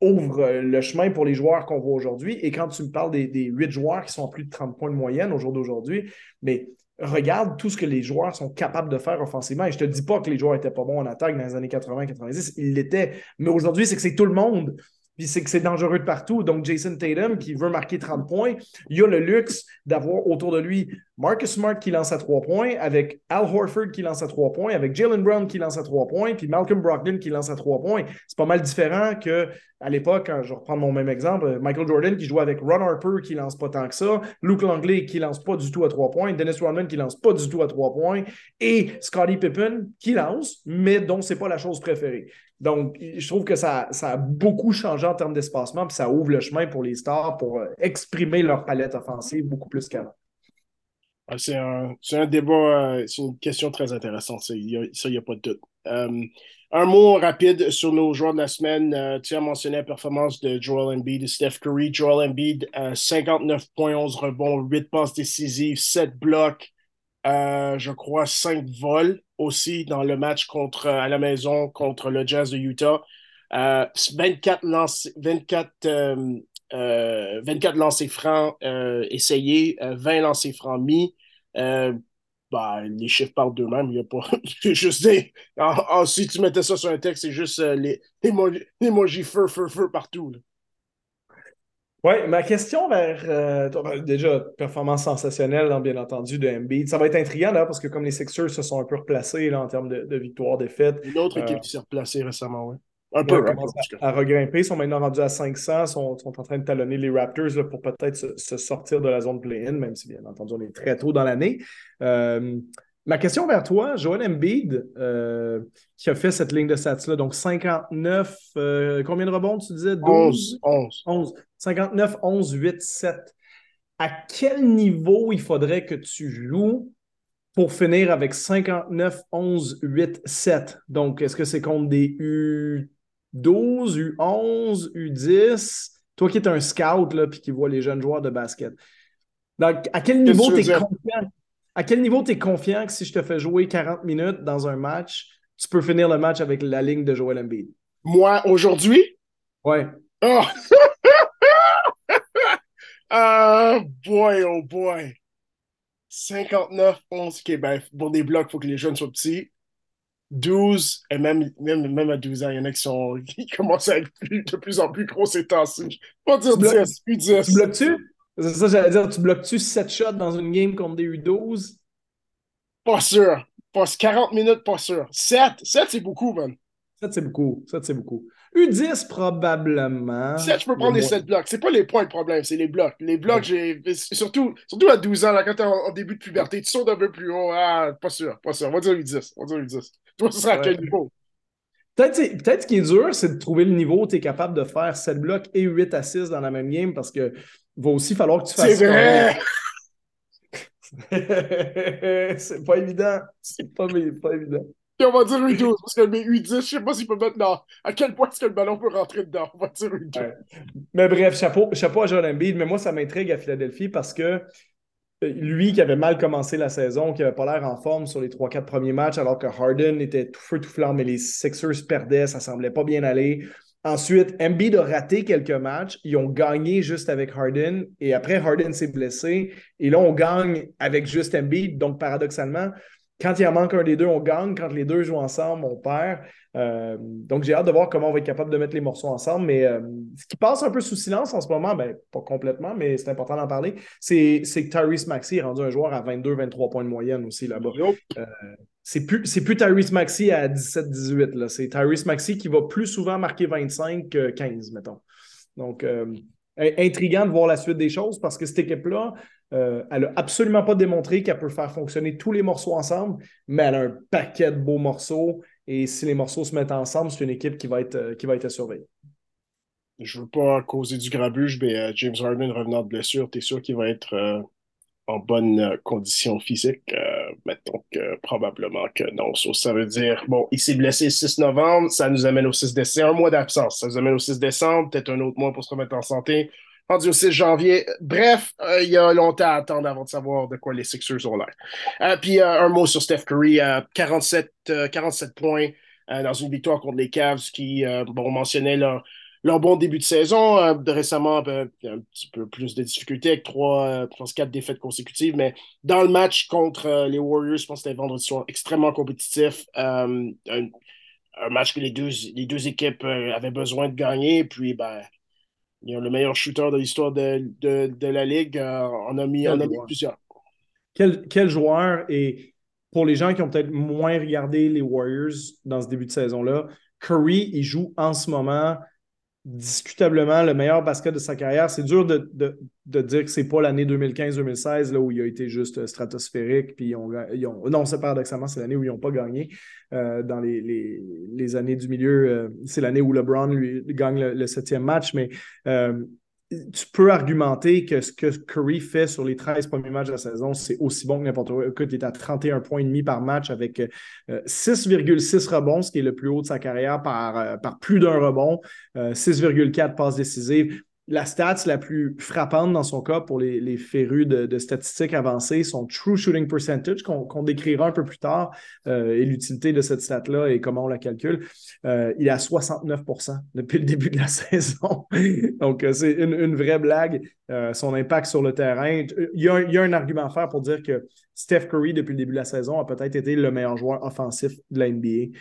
ouvre euh, le chemin pour les joueurs qu'on voit aujourd'hui. Et quand tu me parles des, 8 joueurs qui sont à plus de 30 points de moyenne au jour d'aujourd'hui, mais regarde tout ce que les joueurs sont capables de faire offensivement. Et je ne te dis pas que les joueurs n'étaient pas bons en attaque dans les années 80-90, ils l'étaient. Mais aujourd'hui, c'est que c'est tout le monde. Puis c'est que c'est dangereux de partout. Donc, Jason Tatum, qui veut marquer 30 points, il a le luxe d'avoir autour de lui Marcus Smart qui lance à trois points, avec Al Horford qui lance à trois points, avec Jalen Brown qui lance à trois points, puis Malcolm Brogdon qui lance à trois points. C'est pas mal différent que à l'époque, je reprends mon même exemple, Michael Jordan qui jouait avec Ron Harper qui lance pas tant que ça, Luke Langley qui lance pas du tout à trois points, Dennis Rodman qui lance pas du tout à trois points, et Scottie Pippen qui lance, mais dont c'est pas la chose préférée. Donc, je trouve que ça, a beaucoup changé en termes d'espacement, puis ça ouvre le chemin pour les stars pour euh, exprimer leur palette offensive beaucoup plus qu'avant. Ah, c'est un, débat, euh, c'est une question très intéressante, ça, il n'y a, pas de doute. Euh, un mot rapide sur nos joueurs de la semaine. tu as mentionné la performance de Joel Embiid et Steph Curry. Joel Embiid, 59.11 rebonds, 8 passes décisives, 7 blocs, je crois 5 vols aussi dans le match contre, à la maison contre le Jazz de Utah. 24 lancers, 24, 24 lancers francs essayés, 20 lancers francs mis. Euh, bah, les chiffres parlent d'eux-mêmes. Il n'y a pas. juste des. si tu mettais ça sur un texte, c'est juste euh, les emojis feu, feu, feu partout. Oui, ma question vers. Euh, ben, déjà, performance sensationnelle, hein, bien entendu, de Embiid. Ça va être intriguant là, parce que comme les Sixers se sont un peu replacés là, en termes de, de victoire-défaite. Une autre équipe qui s'est replacée récemment, oui. Un peu, à, regrimper. Ils sont maintenant rendus à 500, sont, sont en train de talonner les Raptors pour peut-être se, sortir de la zone play-in, même si bien entendu on est très tôt dans l'année. Euh, ma question vers toi, Joel Embiid, euh, qui a fait cette ligne de stats-là, donc 59, euh, combien de rebonds tu disais? 12, 11. 11. 59, 11, 8, 7. À quel niveau il faudrait que tu joues pour finir avec 59, 11, 8, 7? Donc, est-ce que c'est contre des U 12, U11, U10, toi qui es un scout là, puis qui vois les jeunes joueurs de basket. Donc, à quel niveau tu es confiant? À quel niveau tu es confiant que si je te fais jouer 40 minutes dans un match, tu peux finir le match avec la ligne de Joel Embiid? Moi, aujourd'hui? Ouais. Oh! oh boy, oh boy. 59, 11, OK, ben, pour des blocs, il faut que les jeunes soient petits. 12, et même, même, même à 12 ans, il y en a qui, sont, qui commencent à être de plus en plus gros ces temps-ci. Pas dire 10, plus 10. Tu bloques-tu? C'est ça, j'allais dire, tu bloques-tu 7 shots dans une game contre des U12? Pas sûr. Pas 40 minutes, pas sûr. 7, 7 c'est beaucoup, man. 7, c'est beaucoup. 7, c'est beaucoup. U10, probablement. 7, je peux prendre les 7 blocs. C'est pas les points le problème, c'est les blocs. Les blocs, j'ai. Surtout, surtout à 12 ans, là, quand t'es en, début de puberté, tu sautes un peu plus haut. Ah, pas sûr, pas sûr. On va dire U10. On va dire U10. Toi, ce sera à quel niveau? Peut-être peut ce qui est dur, c'est de trouver le niveau où tu es capable de faire 7 blocs et 8 à 6 dans la même game parce que va aussi falloir que tu fasses. C'est vrai! c'est pas évident. C'est pas, pas évident. Et on va dire U12, parce que mes U10, je sais pas s'il peut mettre dans. À quel point est-ce que le ballon peut rentrer dedans? On va dire U12. Mais bref, chapeau, chapeau à Joel Embiid. Mais moi, ça m'intrigue à Philadelphie parce que lui qui avait mal commencé la saison, qui n'avait pas l'air en forme sur les 3-4 premiers matchs, alors que Harden était tout feu tout flamme, mais les Sixers perdaient, ça semblait pas bien aller. Ensuite, Embiid a raté quelques matchs. Ils ont gagné juste avec Harden. Et après, Harden s'est blessé. Et là, on gagne avec juste Embiid. Donc, paradoxalement, quand il en manque un des deux, on gagne. Quand les deux jouent ensemble, on perd. Euh, donc, j'ai hâte de voir comment on va être capable de mettre les morceaux ensemble. Mais euh, ce qui passe un peu sous silence en ce moment, ben, pas complètement, mais c'est important d'en parler, c'est que Tyrese Maxey est rendu un joueur à 22-23 points de moyenne aussi là-bas. Euh, c'est plus, plus Tyrese Maxey à 17-18. C'est Tyrese Maxey qui va plus souvent marquer 25 que 15, mettons. Donc, intriguant de voir la suite des choses parce que cette équipe-là, elle n'a absolument pas démontré qu'elle peut faire fonctionner tous les morceaux ensemble, mais elle a un paquet de beaux morceaux. Et si les morceaux se mettent ensemble, c'est une équipe qui va être, euh, qui va être à surveiller. Je ne veux pas causer du grabuge, mais euh, James Harden revenant de blessure, tu es sûr qu'il va être euh, en bonne condition physique? mettons que probablement que non. ça veut dire, bon, il s'est blessé le 6 novembre, ça nous amène au 6 décembre. C'est un mois d'absence. Ça nous amène au 6 décembre, peut-être un autre mois pour se remettre en santé rendu au 6 janvier. Bref, euh, il y a longtemps à attendre avant de savoir de quoi les Sixers ont l'air. Euh, puis euh, un mot sur Steph Curry, 47, 47 points dans une victoire contre les Cavs qui, bon, mentionnait leur, bon début de saison. récemment, un petit peu plus de difficultés avec trois, je pense, quatre défaites consécutives, mais dans le match contre les Warriors, je pense que c'était vendredi soir, extrêmement compétitif. Un, un, match que les deux, les deux équipes avaient besoin de gagner, puis ben, le meilleur shooter de l'histoire de, de, de, la Ligue. Euh, on a mis, on a mis plusieurs. quel, quel joueur? Et pour les gens qui ont peut-être moins regardé les Warriors dans ce début de saison-là, Curry, il joue en ce moment discutablement le meilleur basket de sa carrière. C'est dur de, de, dire que c'est pas l'année 2015-2016 où il a été juste stratosphérique. Puis ont, non, c'est paradoxalement, c'est l'année où ils n'ont pas gagné. Euh, dans les, les, les, années du milieu, euh, c'est l'année où LeBron lui, gagne le, septième match. Mais euh, tu peux argumenter que ce que Curry fait sur les 13 premiers matchs de la saison, c'est aussi bon que n'importe quoi. Écoute, il est à 31 points et demi par match avec 6,6 euh, rebonds, ce qui est le plus haut de sa carrière par, euh, par plus d'un rebond, 6,4 euh, passes décisives la stats la plus frappante dans son cas pour les, les férus de, statistiques avancées, son true shooting percentage, qu'on décrira un peu plus tard, euh, et l'utilité de cette stat-là et comment on la calcule. Euh, il est à 69% depuis le début de la saison. Donc, euh, c'est une, vraie blague, son impact sur le terrain. Il y, a un, argument à faire pour dire que Steph Curry, depuis le début de la saison, a peut-être été le meilleur joueur offensif de la NBA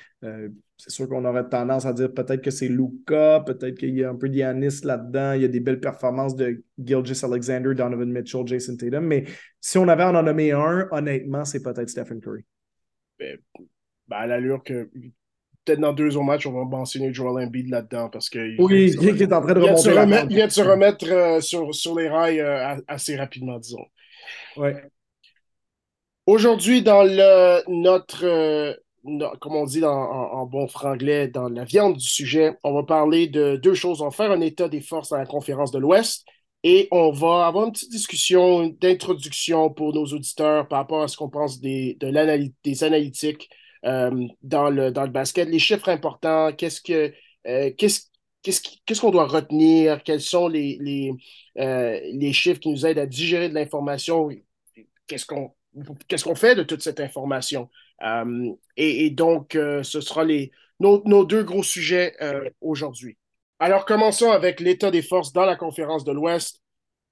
c'est sûr qu'on aurait tendance à dire peut-être que c'est Luca, peut-être qu'il y a un peu d'Yanis là-dedans, il y a des belles performances de Gilgis Alexander, Donovan Mitchell, Jason Tatum, mais si on avait à en nommer un, honnêtement, c'est peut-être Stephen Curry. Ben, ben, à l'allure que peut-être dans deux autres matchs, on va mentionner Joel Embiid là-dedans parce que oui, il, est en train de remonter. Il vient de se remettre, euh, sur, sur les rails euh, assez rapidement, disons. Ouais. Aujourd'hui, dans le, notre euh, comme on dit en, bon franglais, dans la viande du sujet, on va parler de deux choses. On va faire un état des forces dans la conférence de l'Ouest et on va avoir une petite discussion d'introduction pour nos auditeurs par rapport à ce qu'on pense des, de des analytiques euh, dans, le, dans le basket. Les chiffres importants, qu'est-ce que euh, qu'est-ce qu'on doit retenir, quels sont les, les, euh, les chiffres qui nous aident à digérer de l'information, qu'est-ce qu'on qu'est-ce qu'on fait de toute cette information? Euh, et, donc, euh, ce sera les, nos, deux gros sujets euh, aujourd'hui. Alors, commençons avec l'état des forces dans la conférence de l'Ouest.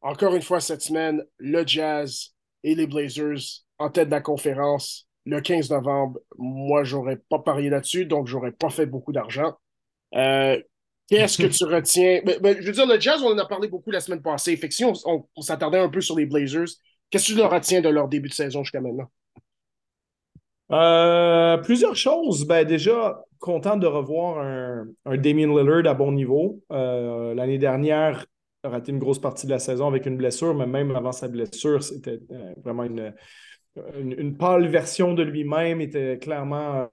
Encore une fois, cette semaine, le Jazz et les Blazers en tête de la conférence le 15 novembre. Moi, j'aurais pas parié là-dessus, donc j'aurais pas fait beaucoup d'argent. Qu'est-ce que tu retiens? Ben, ben, je veux dire, le Jazz, on en a parlé beaucoup la semaine passée. Fait si on, on s'attardait un peu sur les Blazers, qu'est-ce que tu retiens de leur début de saison jusqu'à maintenant? Euh, plusieurs choses. Ben, déjà, content de revoir un, Damien Lillard à bon niveau. Euh, l'année dernière, a raté une grosse partie de la saison avec une blessure, mais même avant sa blessure, c'était euh, vraiment une, une, pâle version de lui-même, était clairement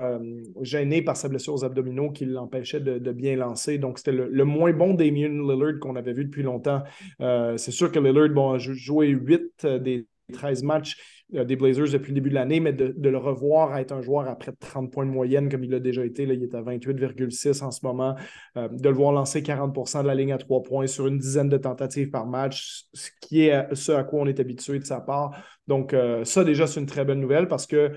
gêné par sa blessure aux abdominaux qui l'empêchait de, bien lancer. Donc, c'était le, moins bon Damien Lillard qu'on avait vu depuis longtemps. C'est sûr que Lillard bon, a joué 8 des 13 matchs des Blazers depuis le début de l'année, mais de, le revoir à être un joueur à près de 30 points de moyenne comme il a déjà été, là, il est à 28,6 en ce moment, euh, de le voir lancer 40% de la ligne à 3 points sur une dizaine de tentatives par match, ce qui est ce à quoi on est habitué de sa part. Donc, euh, ça déjà, c'est une très bonne nouvelle parce que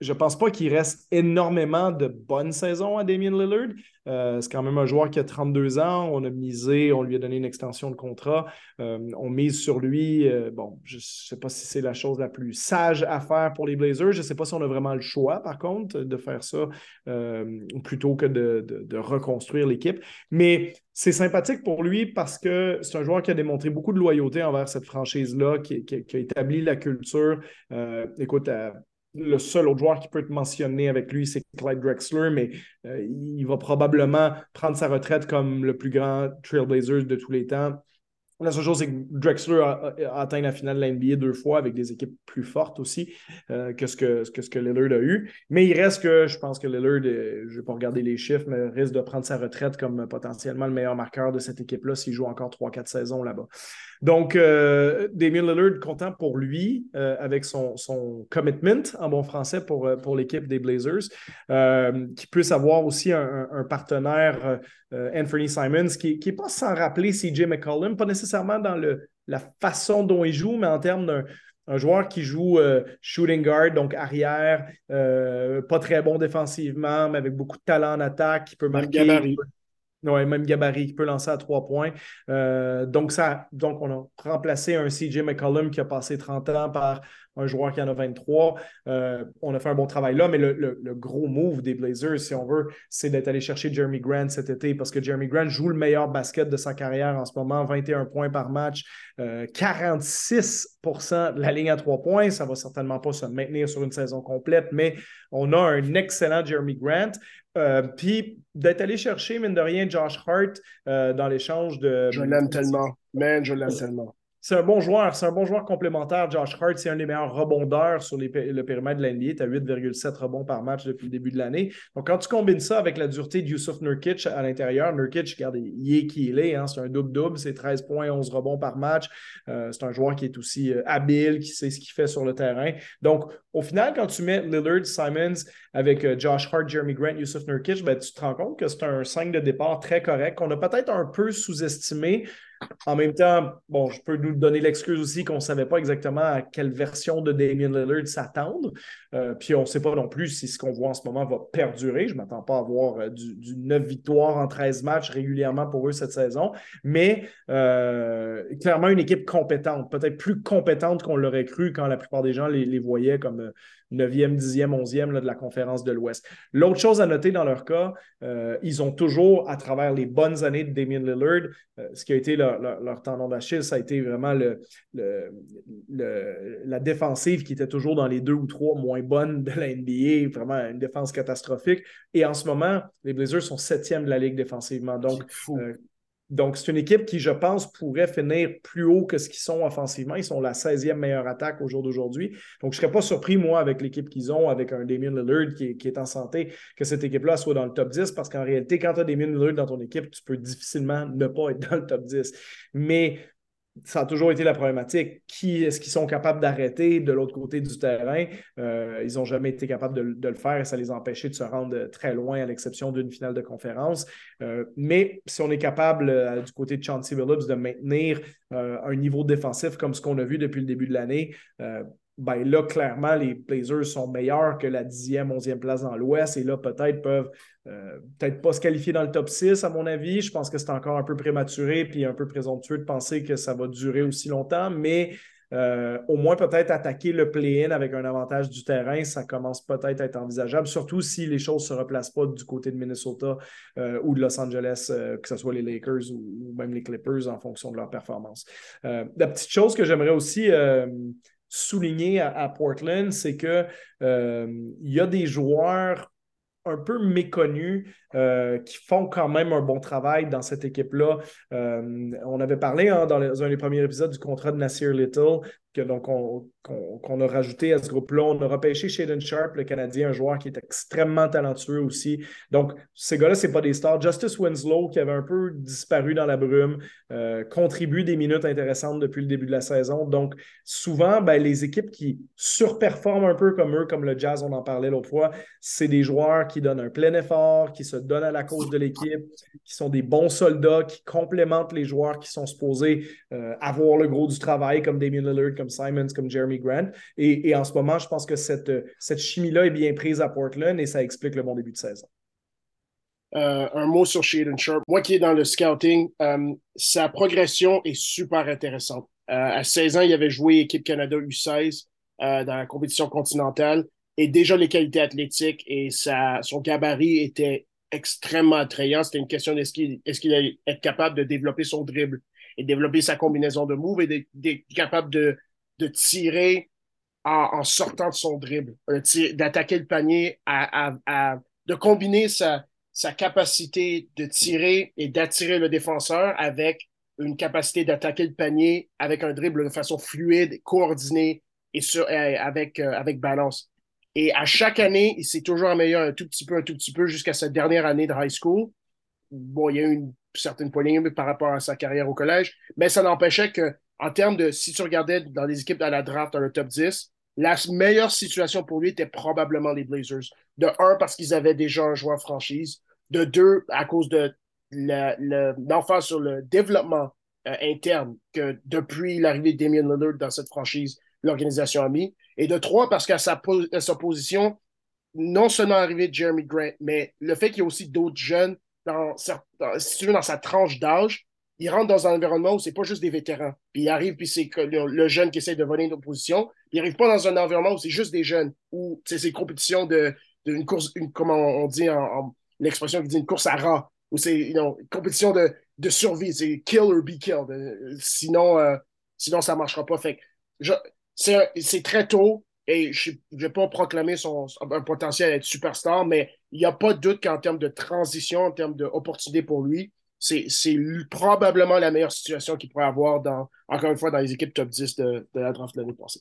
je ne pense pas qu'il reste énormément de bonnes saisons à Damien Lillard. Euh, c'est quand même un joueur qui a 32 ans. On a misé, on lui a donné une extension de contrat. Euh, on mise sur lui. Euh, bon, je ne sais pas si c'est la chose la plus sage à faire pour les Blazers. Je ne sais pas si on a vraiment le choix, par contre, de faire ça plutôt que de, reconstruire l'équipe. Mais c'est sympathique pour lui parce que c'est un joueur qui a démontré beaucoup de loyauté envers cette franchise-là, qui, qui, a établi la culture. écoute, le seul autre joueur qui peut être mentionné avec lui, c'est Clyde Drexler, mais euh, il va probablement prendre sa retraite comme le plus grand Trailblazer de tous les temps. La seule chose, c'est que Drexler a, atteint la finale de la NBA deux fois avec des équipes plus fortes aussi euh, que, ce que, que, Lillard a eu. Mais il reste que, je pense que Lillard, euh, je ne vais pas regarder les chiffres, mais risque de prendre sa retraite comme potentiellement le meilleur marqueur de cette équipe-là s'il joue encore 3-4 saisons là-bas. Donc, euh, Damien Lillard, content pour lui euh, avec son, son, commitment en bon français pour, euh, pour l'équipe des Blazers, qui puisse avoir aussi un, partenaire, Anthony Simons, qui n'est pas sans rappeler CJ McCollum, pas nécessairement dans le, la façon dont il joue, mais en termes d'un joueur qui joue shooting guard, donc arrière, pas très bon défensivement, mais avec beaucoup de talent en attaque, qui peut marquer. Oui, même gabarit qui peut lancer à trois points. Euh, donc, ça, donc, on a remplacé un CJ McCollum qui a passé 30 ans par un joueur qui en a 23. Euh, on a fait un bon travail là, mais le, gros move des Blazers, si on veut, c'est d'être allé chercher Jeremy Grant cet été parce que Jeremy Grant joue le meilleur basket de sa carrière en ce moment, 21 points par match, 46% de la ligne à trois points. Ça ne va certainement pas se maintenir sur une saison complète, mais on a un excellent Jeremy Grant. Euh, puis d'être allé chercher, mine de rien, Josh Hart euh, dans l'échange de. Je l'aime tellement. Man, je l'aime tellement. C'est un bon joueur. C'est un bon joueur complémentaire. Josh Hart, c'est un des meilleurs rebondeurs sur le périmètre de l'NBA. Tu as 8,7 rebonds par match depuis le début de l'année. Donc, quand tu combines ça avec la dureté de Yusuf Nurkic à l'intérieur, Nurkic, regarde, il est qui il est. Hein. c'est un double-double. C'est 13 points, 11 rebonds par match. Euh, c'est un joueur qui est aussi euh, habile, qui sait ce qu'il fait sur le terrain. Donc, au final, quand tu mets Lillard, Simons avec euh, Josh Hart, Jeremy Grant, Yusuf Nurkic, ben, tu te rends compte que c'est un 5 de départ très correct qu'on a peut-être un peu sous-estimé en même temps, je peux nous donner l'excuse aussi qu'on ne savait pas exactement à quelle version de Damien Lillard s'attendre. Euh, puis on ne sait pas non plus si ce qu'on voit en ce moment va perdurer. Je ne m'attends pas à voir euh, du, 9 victoires en 13 matchs régulièrement pour eux cette saison. Mais euh, clairement, une équipe compétente, peut-être plus compétente qu'on l'aurait cru quand la plupart des gens les voyaient comme 9e, 10e, 11e là, de la conférence de l'Ouest. L'autre chose à noter dans leur cas, euh, ils ont toujours, à travers les bonnes années de Damien Lillard, euh, ce qui a été leur, leur, tendon d'Achille, ça a été vraiment le, la défensive qui était toujours dans les deux ou trois moins bonnes de la NBA, vraiment une défense catastrophique. Et en ce moment, les Blazers sont septième de la ligue défensivement. Donc, donc, c'est une équipe qui, je pense, pourrait finir plus haut que ce qu'ils sont offensivement. Ils sont la 16e meilleure attaque au jour d'aujourd'hui. Donc, je ne serais pas surpris, moi, avec l'équipe qu'ils ont, avec un Damien Lillard qui est, en santé, que cette équipe-là soit dans le top 10, parce qu'en réalité, quand tu as Damien Lillard dans ton équipe, tu peux difficilement ne pas être dans le top 10. Mais ça a toujours été la problématique. Qui est-ce qu'ils sont capables d'arrêter de l'autre côté du terrain? Euh, ils n'ont jamais été capables de, le faire et ça les a empêchés de se rendre très loin, à l'exception d'une finale de conférence. Euh, mais si on est capable, euh, du côté de Chauncey Billups, de maintenir un niveau défensif comme ce qu'on a vu depuis le début de l'année, ben là, clairement, les Blazers sont meilleurs que la 10e, 11e place dans l'Ouest et là, peut-être peuvent euh, peut-être pas se qualifier dans le top 6, à mon avis. Je pense que c'est encore un peu prématuré puis un peu présomptueux de penser que ça va durer aussi longtemps, mais euh, au moins peut-être attaquer le play-in avec un avantage du terrain, ça commence peut-être à être envisageable, surtout si les choses ne se replacent pas du côté de Minnesota euh, ou de Los Angeles, que ce soit les Lakers ou, même les Clippers en fonction de leur performance. la petite chose que j'aimerais aussi souligner à, Portland, c'est qu'il euh, y a des joueurs un peu méconnus euh, qui font quand même un bon travail dans cette équipe-là. Euh, on avait parlé hein, dans, un des premiers épisodes du contrat de Nasir Little, que donc qu'on a rajouté à ce groupe-là. On a repêché Shaden Sharp, le Canadien, un joueur qui est extrêmement talentueux aussi. Donc, ces gars-là, ce pas des stars. Justice Winslow, qui avait un peu disparu dans la brume, euh, contribue des minutes intéressantes depuis le début de la saison. Donc, souvent, ben, les équipes qui surperforment un peu comme eux, comme le Jazz, on en parlait l'autre fois, c'est des joueurs qui donnent un plein effort, qui se donnent à la cause de l'équipe, qui sont des bons soldats, qui complémentent les joueurs qui sont supposés euh, avoir le gros du travail, comme Damien Lillard, comme Simons, comme Jeremy Grant. Et, en ce moment, je pense que cette, cette chimie-là est bien prise à Portland et ça explique le bon début de saison. Euh, un mot sur Shaden Sharp. Moi qui est dans le scouting, euh, sa progression est super intéressante. à 16 ans, il avait joué équipe Canada U16 dans la compétition continentale et déjà les qualités athlétiques et son gabarit étaient extrêmement attrayant. C'était une question d'est-ce qu'il est allait être capable de développer son dribble et développer sa combinaison de moves et d'être capable de, de tirer en, sortant de son dribble, d'attaquer le panier, à, à, de combiner sa, sa capacité de tirer et d'attirer le défenseur avec une capacité d'attaquer le panier avec un dribble de façon fluide, coordonnée et sur, avec, euh, avec balance. Et à chaque année, il s'est toujours amélioré un tout petit peu, un tout petit peu jusqu'à sa dernière année de high school. Bon, il y a eu une certaine polémique par rapport à sa carrière au collège, mais ça n'empêchait que, en termes de, si tu regardais dans les équipes dans la draft, dans le top 10, la meilleure situation pour lui était probablement les Blazers. De un, parce qu'ils avaient déjà un joueur franchise. De deux, à cause de l'emphase sur le développement euh, interne que depuis l'arrivée de Damien Lillard dans cette franchise, l'organisation a mis. Et de trois, parce qu'à sa, position, non seulement l'arrivée de Jeremy Grant, mais le fait qu'il y a aussi d'autres jeunes dans, dans sa tranche d'âge, il rentre dans un environnement où c'est pas juste des vétérans. Puis il arrive, puis c'est le, jeune qui essaie de voler une opposition. Puis il arrive pas dans un environnement où c'est juste des jeunes, où c'est une compétition de, course, une, comment on dit en, l'expression qui dit une course à rat, où c'est une compétition de, de survie, c'est kill or be killed. Euh, sinon, euh, sinon, ça marchera pas. Fait c'est très tôt et je ne vais pas proclamer son, un potentiel à être superstar, mais il n'y a pas de doute qu'en termes de transition, en termes d'opportunité pour lui, c'est probablement la meilleure situation qu'il pourrait avoir, dans, encore une fois, dans les équipes top 10 de, de la draft de l'année passée.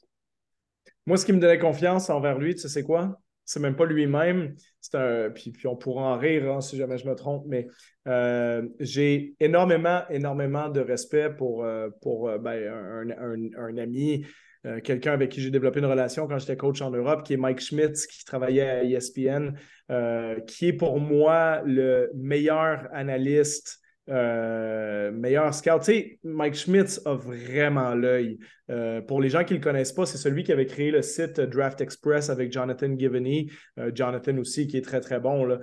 Moi, ce qui me donnait confiance envers lui, tu sais, c'est quoi? C'est même pas lui-même. Un... Puis, puis, on pourra en rire hein, si jamais je me trompe, mais euh, j'ai énormément, énormément de respect pour, euh, pour euh, ben, un, ami, quelqu'un avec qui j'ai développé une relation quand j'étais coach en Europe, qui est Mike Schmitz, qui travaillait à ESPN, qui est pour moi le meilleur analyste euh, meilleur scout. Tu sais, Mike Schmitz a vraiment l'œil. Euh, pour les gens qui ne le connaissent pas, c'est celui qui avait créé le site Draft Express avec Jonathan Giveny. Euh, Jonathan aussi, qui est très, très bon.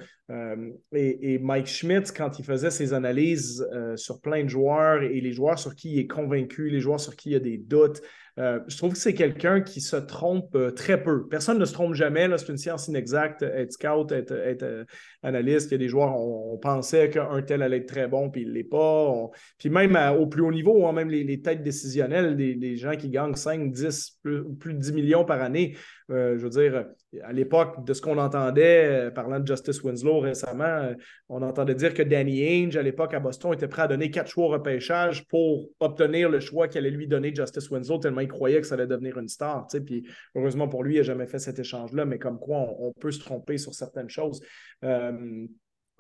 Et, Mike Schmitz, quand il faisait ses analyses sur plein de joueurs et les joueurs sur qui il est convaincu, les joueurs sur qui il y a des doutes, euh, je trouve que c'est quelqu'un qui se trompe euh, très peu. Personne ne se trompe jamais. C'est une science inexacte. Être scout, être, euh, analyste, il y a des joueurs, on, pensait qu'un tel allait être très bon, puis il ne l'est pas. Puis même au plus haut niveau, hein, même les, têtes décisionnelles, des, gens qui gagnent 5, 10, plus, plus de 10 millions par année, je veux dire, à l'époque, de ce qu'on entendait, parlant de Justice Winslow récemment, on entendait dire que Danny Ainge, à l'époque à Boston, était prêt à donner quatre choix au repêchage pour obtenir le choix qu'allait lui donner Justice Winslow, tellement il croyait que ça allait devenir une star. Puis heureusement pour lui, il n'a jamais fait cet échange-là, mais comme quoi on, peut se tromper sur certaines choses. Euh,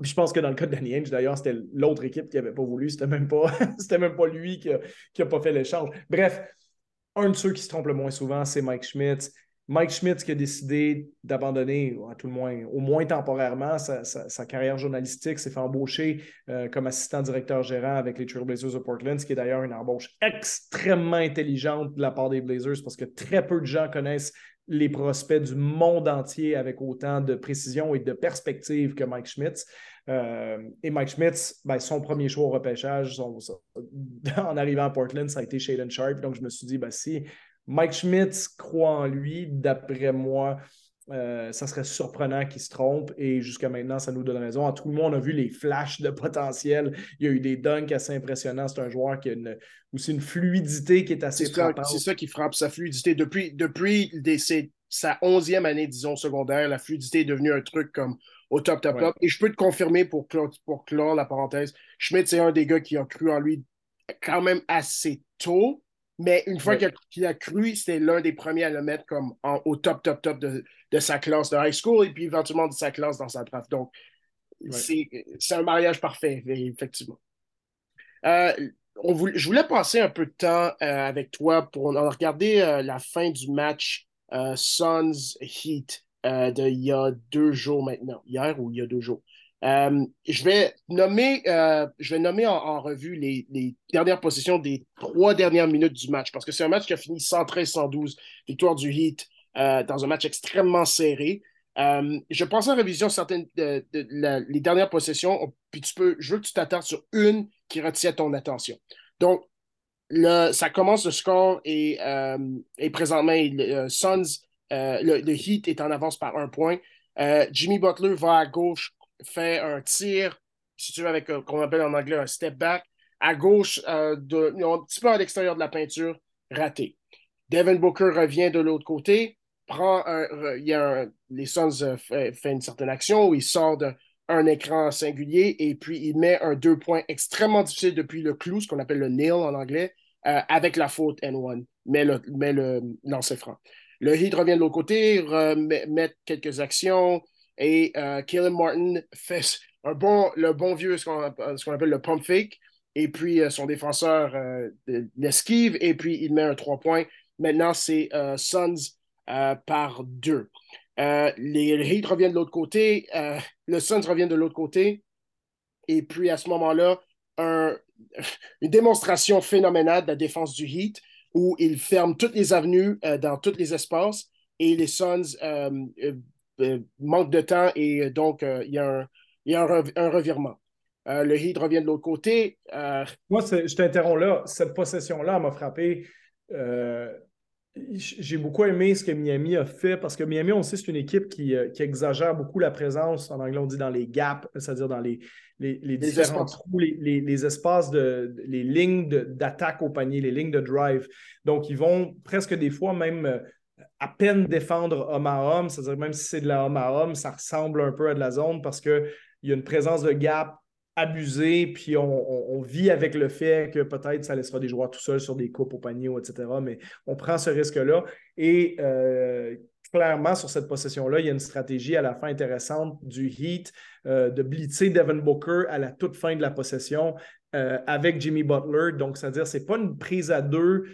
je pense que dans le cas de Danny Ainge, d'ailleurs, c'était l'autre équipe qui n'avait pas voulu. C'était même pas, c'était même pas lui qui n'a pas fait l'échange. Bref, un de ceux qui se trompe le moins souvent, c'est Mike Schmidt. Mike Schmidt qui a décidé d'abandonner, à tout le moins, au moins temporairement, sa, carrière journalistique, s'est fait embaucher euh, comme assistant directeur gérant avec les Trailblazers de Portland, ce qui est d'ailleurs une embauche extrêmement intelligente de la part des Blazers parce que très peu de gens connaissent les prospects du monde entier avec autant de précision et de perspective que Mike Schmitz. Euh, et Mike Schmitz, ben, son premier choix au repêchage, en arrivant à Portland, ça a été Shaden Sharp. Donc, je me suis dit, ben, si Mike Schmidt croit en lui. D'après moi, euh, ça serait surprenant qu'il se trompe et jusqu'à maintenant, ça nous donne raison. En tout le monde a vu les flashs de potentiel. Il y a eu des dunks assez impressionnants. C'est un joueur qui a aussi une fluidité qui est assez frappante. C'est ça qui frappe, sa fluidité. Depuis, depuis sa onzième année, disons, secondaire, la fluidité est devenue un truc comme au top, top, top. Et je peux te confirmer pour pour clore la parenthèse, Schmidt, c'est un des gars qui a cru en lui quand même assez tôt. Mais une fois qu'il a, cru, c'était l'un des premiers à le mettre comme au top, top, top de, sa classe de high school et puis éventuellement de sa classe dans sa draft. Donc, c'est un mariage parfait, effectivement. Euh, je voulais passer un peu de temps euh, avec toi pour regarder euh, la fin du match Suns Heat d'il y a deux jours maintenant, hier ou il y a deux jours? Euh, je vais nommer, euh, je vais nommer en, revue les, dernières positions des trois dernières minutes du match, parce que c'est un match qui a fini 113-112, victoire du Heat, euh, dans un match extrêmement serré. je pense en révision certaines de, les dernières possessions, puis tu peux, je veux que tu t'attardes sur une qui retient ton attention. Donc, le, ça commence, le score et, présentement, le, Suns, le, Heat est en avance par un point. Jimmy Butler va à gauche fait un tir, si tu veux, avec, euh, qu'on appelle en anglais un step back, à gauche, euh, de, un petit peu à l'extérieur de la peinture, raté. Devin Booker revient de l'autre côté, prend un, il y a les Suns euh, fait, une certaine action où il sort d'un écran singulier et puis il met un deux points extrêmement difficile depuis le clou, ce qu'on appelle le nail en anglais, avec la faute N1, mais le, mais le lancer franc. Le Heat revient de l'autre côté, met quelques actions, et euh, Martin fait un bon, le bon vieux, ce qu'on appelle le pump fake. Et puis, euh, son défenseur euh, l'esquive. Et puis, il met un 3 points. Maintenant, c'est euh, Suns par deux. les, Heat reviennent de l'autre côté. le Suns revient de l'autre côté. Et puis, à ce moment-là, un, une démonstration phénoménale de la défense du Heat où il ferme toutes les avenues dans tous les espaces et les Suns euh, manque de temps et donc euh, il y a un, revirement. Euh, le Heat revient de l'autre côté. Moi, je t'interromps là. Cette possession-là m'a frappé j'ai beaucoup aimé ce que Miami a fait parce que Miami, on sait, c'est une équipe qui, euh, qui, exagère beaucoup la présence, en anglais on dit dans les gaps, c'est-à-dire dans les, les, les, différents trous, les, espaces, de, les lignes d'attaque au panier, les lignes de drive. Donc, ils vont presque des fois même euh, à peine défendre homme à homme, c'est-à-dire même si c'est de la homme à homme, ça ressemble un peu à de la zone parce qu'il y a une présence de gap abusée, puis on, vit avec le fait que peut-être ça laissera des joueurs tout seuls sur des coupes au panier, etc. Mais on prend ce risque-là. Et euh, clairement, sur cette possession-là, il y a une stratégie à la fin intéressante du Heat euh, de blitzer Devin Booker à la toute fin de la possession euh, avec Jimmy Butler. Donc, c'est-à-dire, ce n'est pas une prise à deux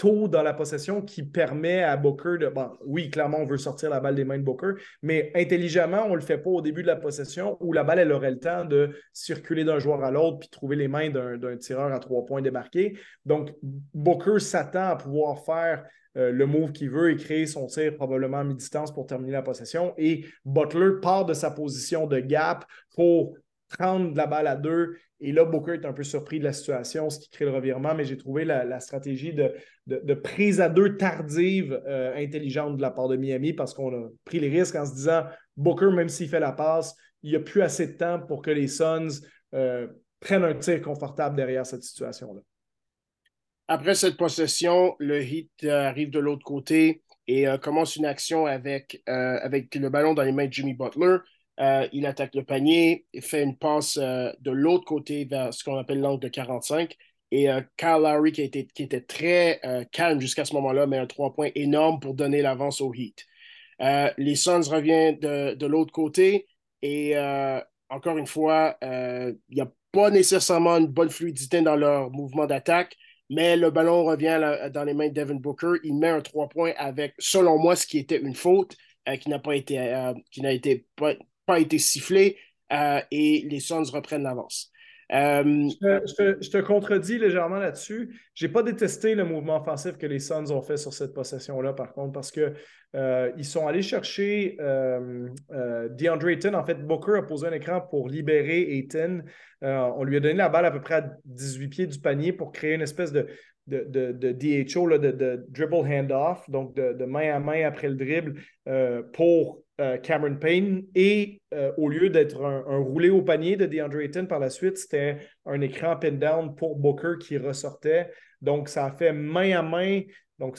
tôt dans la possession qui permet à Booker de. Bon, oui, clairement, on veut sortir la balle des mains de Booker, mais intelligemment, on ne le fait pas au début de la possession où la balle, elle aurait le temps de circuler d'un joueur à l'autre puis trouver les mains d'un tireur à trois points démarqué. Donc, Booker s'attend à pouvoir faire euh, le move qu'il veut et créer son tir probablement à mi-distance pour terminer la possession. Et Butler part de sa position de gap pour prendre la balle à deux. Et là, Booker est un peu surpris de la situation, ce qui crée le revirement, mais j'ai trouvé la, stratégie de, prise à deux tardive euh, intelligente de la part de Miami parce qu'on a pris les risques en se disant Booker, même s'il fait la passe, il n'y a plus assez de temps pour que les Suns euh, prennent un tir confortable derrière cette situation-là. Après cette possession, le Heat euh, arrive de l'autre côté et commence une action avec, avec le ballon dans les mains de Jimmy Butler. Euh, il attaque le panier, fait une passe euh, de l'autre côté vers ce qu'on appelle l'angle de 45. Et euh, Kyle Lowry, qui, était très calme jusqu'à ce moment-là, met un trois points énorme pour donner l'avance au Heat. les Suns reviennent de, l'autre côté et encore une fois, il n'y a pas nécessairement une bonne fluidité dans leur mouvement d'attaque, mais le ballon revient dans les mains de Devin Booker. Il met un trois points avec, selon moi, ce qui était une faute. qui n'a pas été, qui été pas, pas été sifflé euh, et les Suns reprennent l'avance. Euh, je, te, contredis légèrement là-dessus. Je n'ai pas détesté le mouvement offensif que les Suns ont fait sur cette possession-là, par contre, parce qu'ils euh, ils sont allés chercher DeAndre Ayton. En fait, Booker a posé un écran pour libérer Ayton. on lui a donné la balle à peu près à 18 pieds du panier pour créer une espèce de, de, de, DHO, de, de, dribble handoff, donc de, main à main après le dribble pour euh, Cameron Payne et euh, au lieu d'être un, roulé au panier de DeAndre Ayton par la suite, c'était un écran pin down pour Booker qui ressortait. Donc, ça a fait main à main. Donc,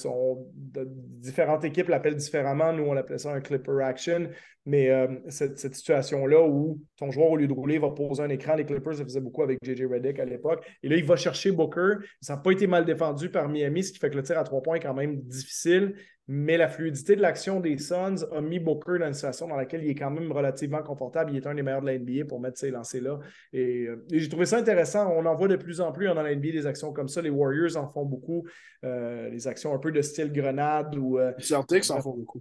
différentes équipes l'appellent différemment. Nous, on appelait ça un clipper action. Mais euh, cette, situation-là où ton joueur, au lieu de rouler, va poser un écran, les Clippers, ça faisait beaucoup avec JJ Redick à l'époque. Et là, il va chercher Booker. Ça n'a pas été mal défendu par Miami, ce qui fait que le tir à trois points est quand même difficile mais la fluidité de l'action des Suns a mis Booker dans une situation dans laquelle il est quand même relativement confortable. Il est un des meilleurs de la NBA pour mettre ces lancers-là. Et, euh, j'ai trouvé ça intéressant. On en voit de plus en plus dans la NBA des actions comme ça. Les Warriors en font beaucoup. Euh, les actions un peu de style grenade. Ou, euh, les Celtics en font beaucoup.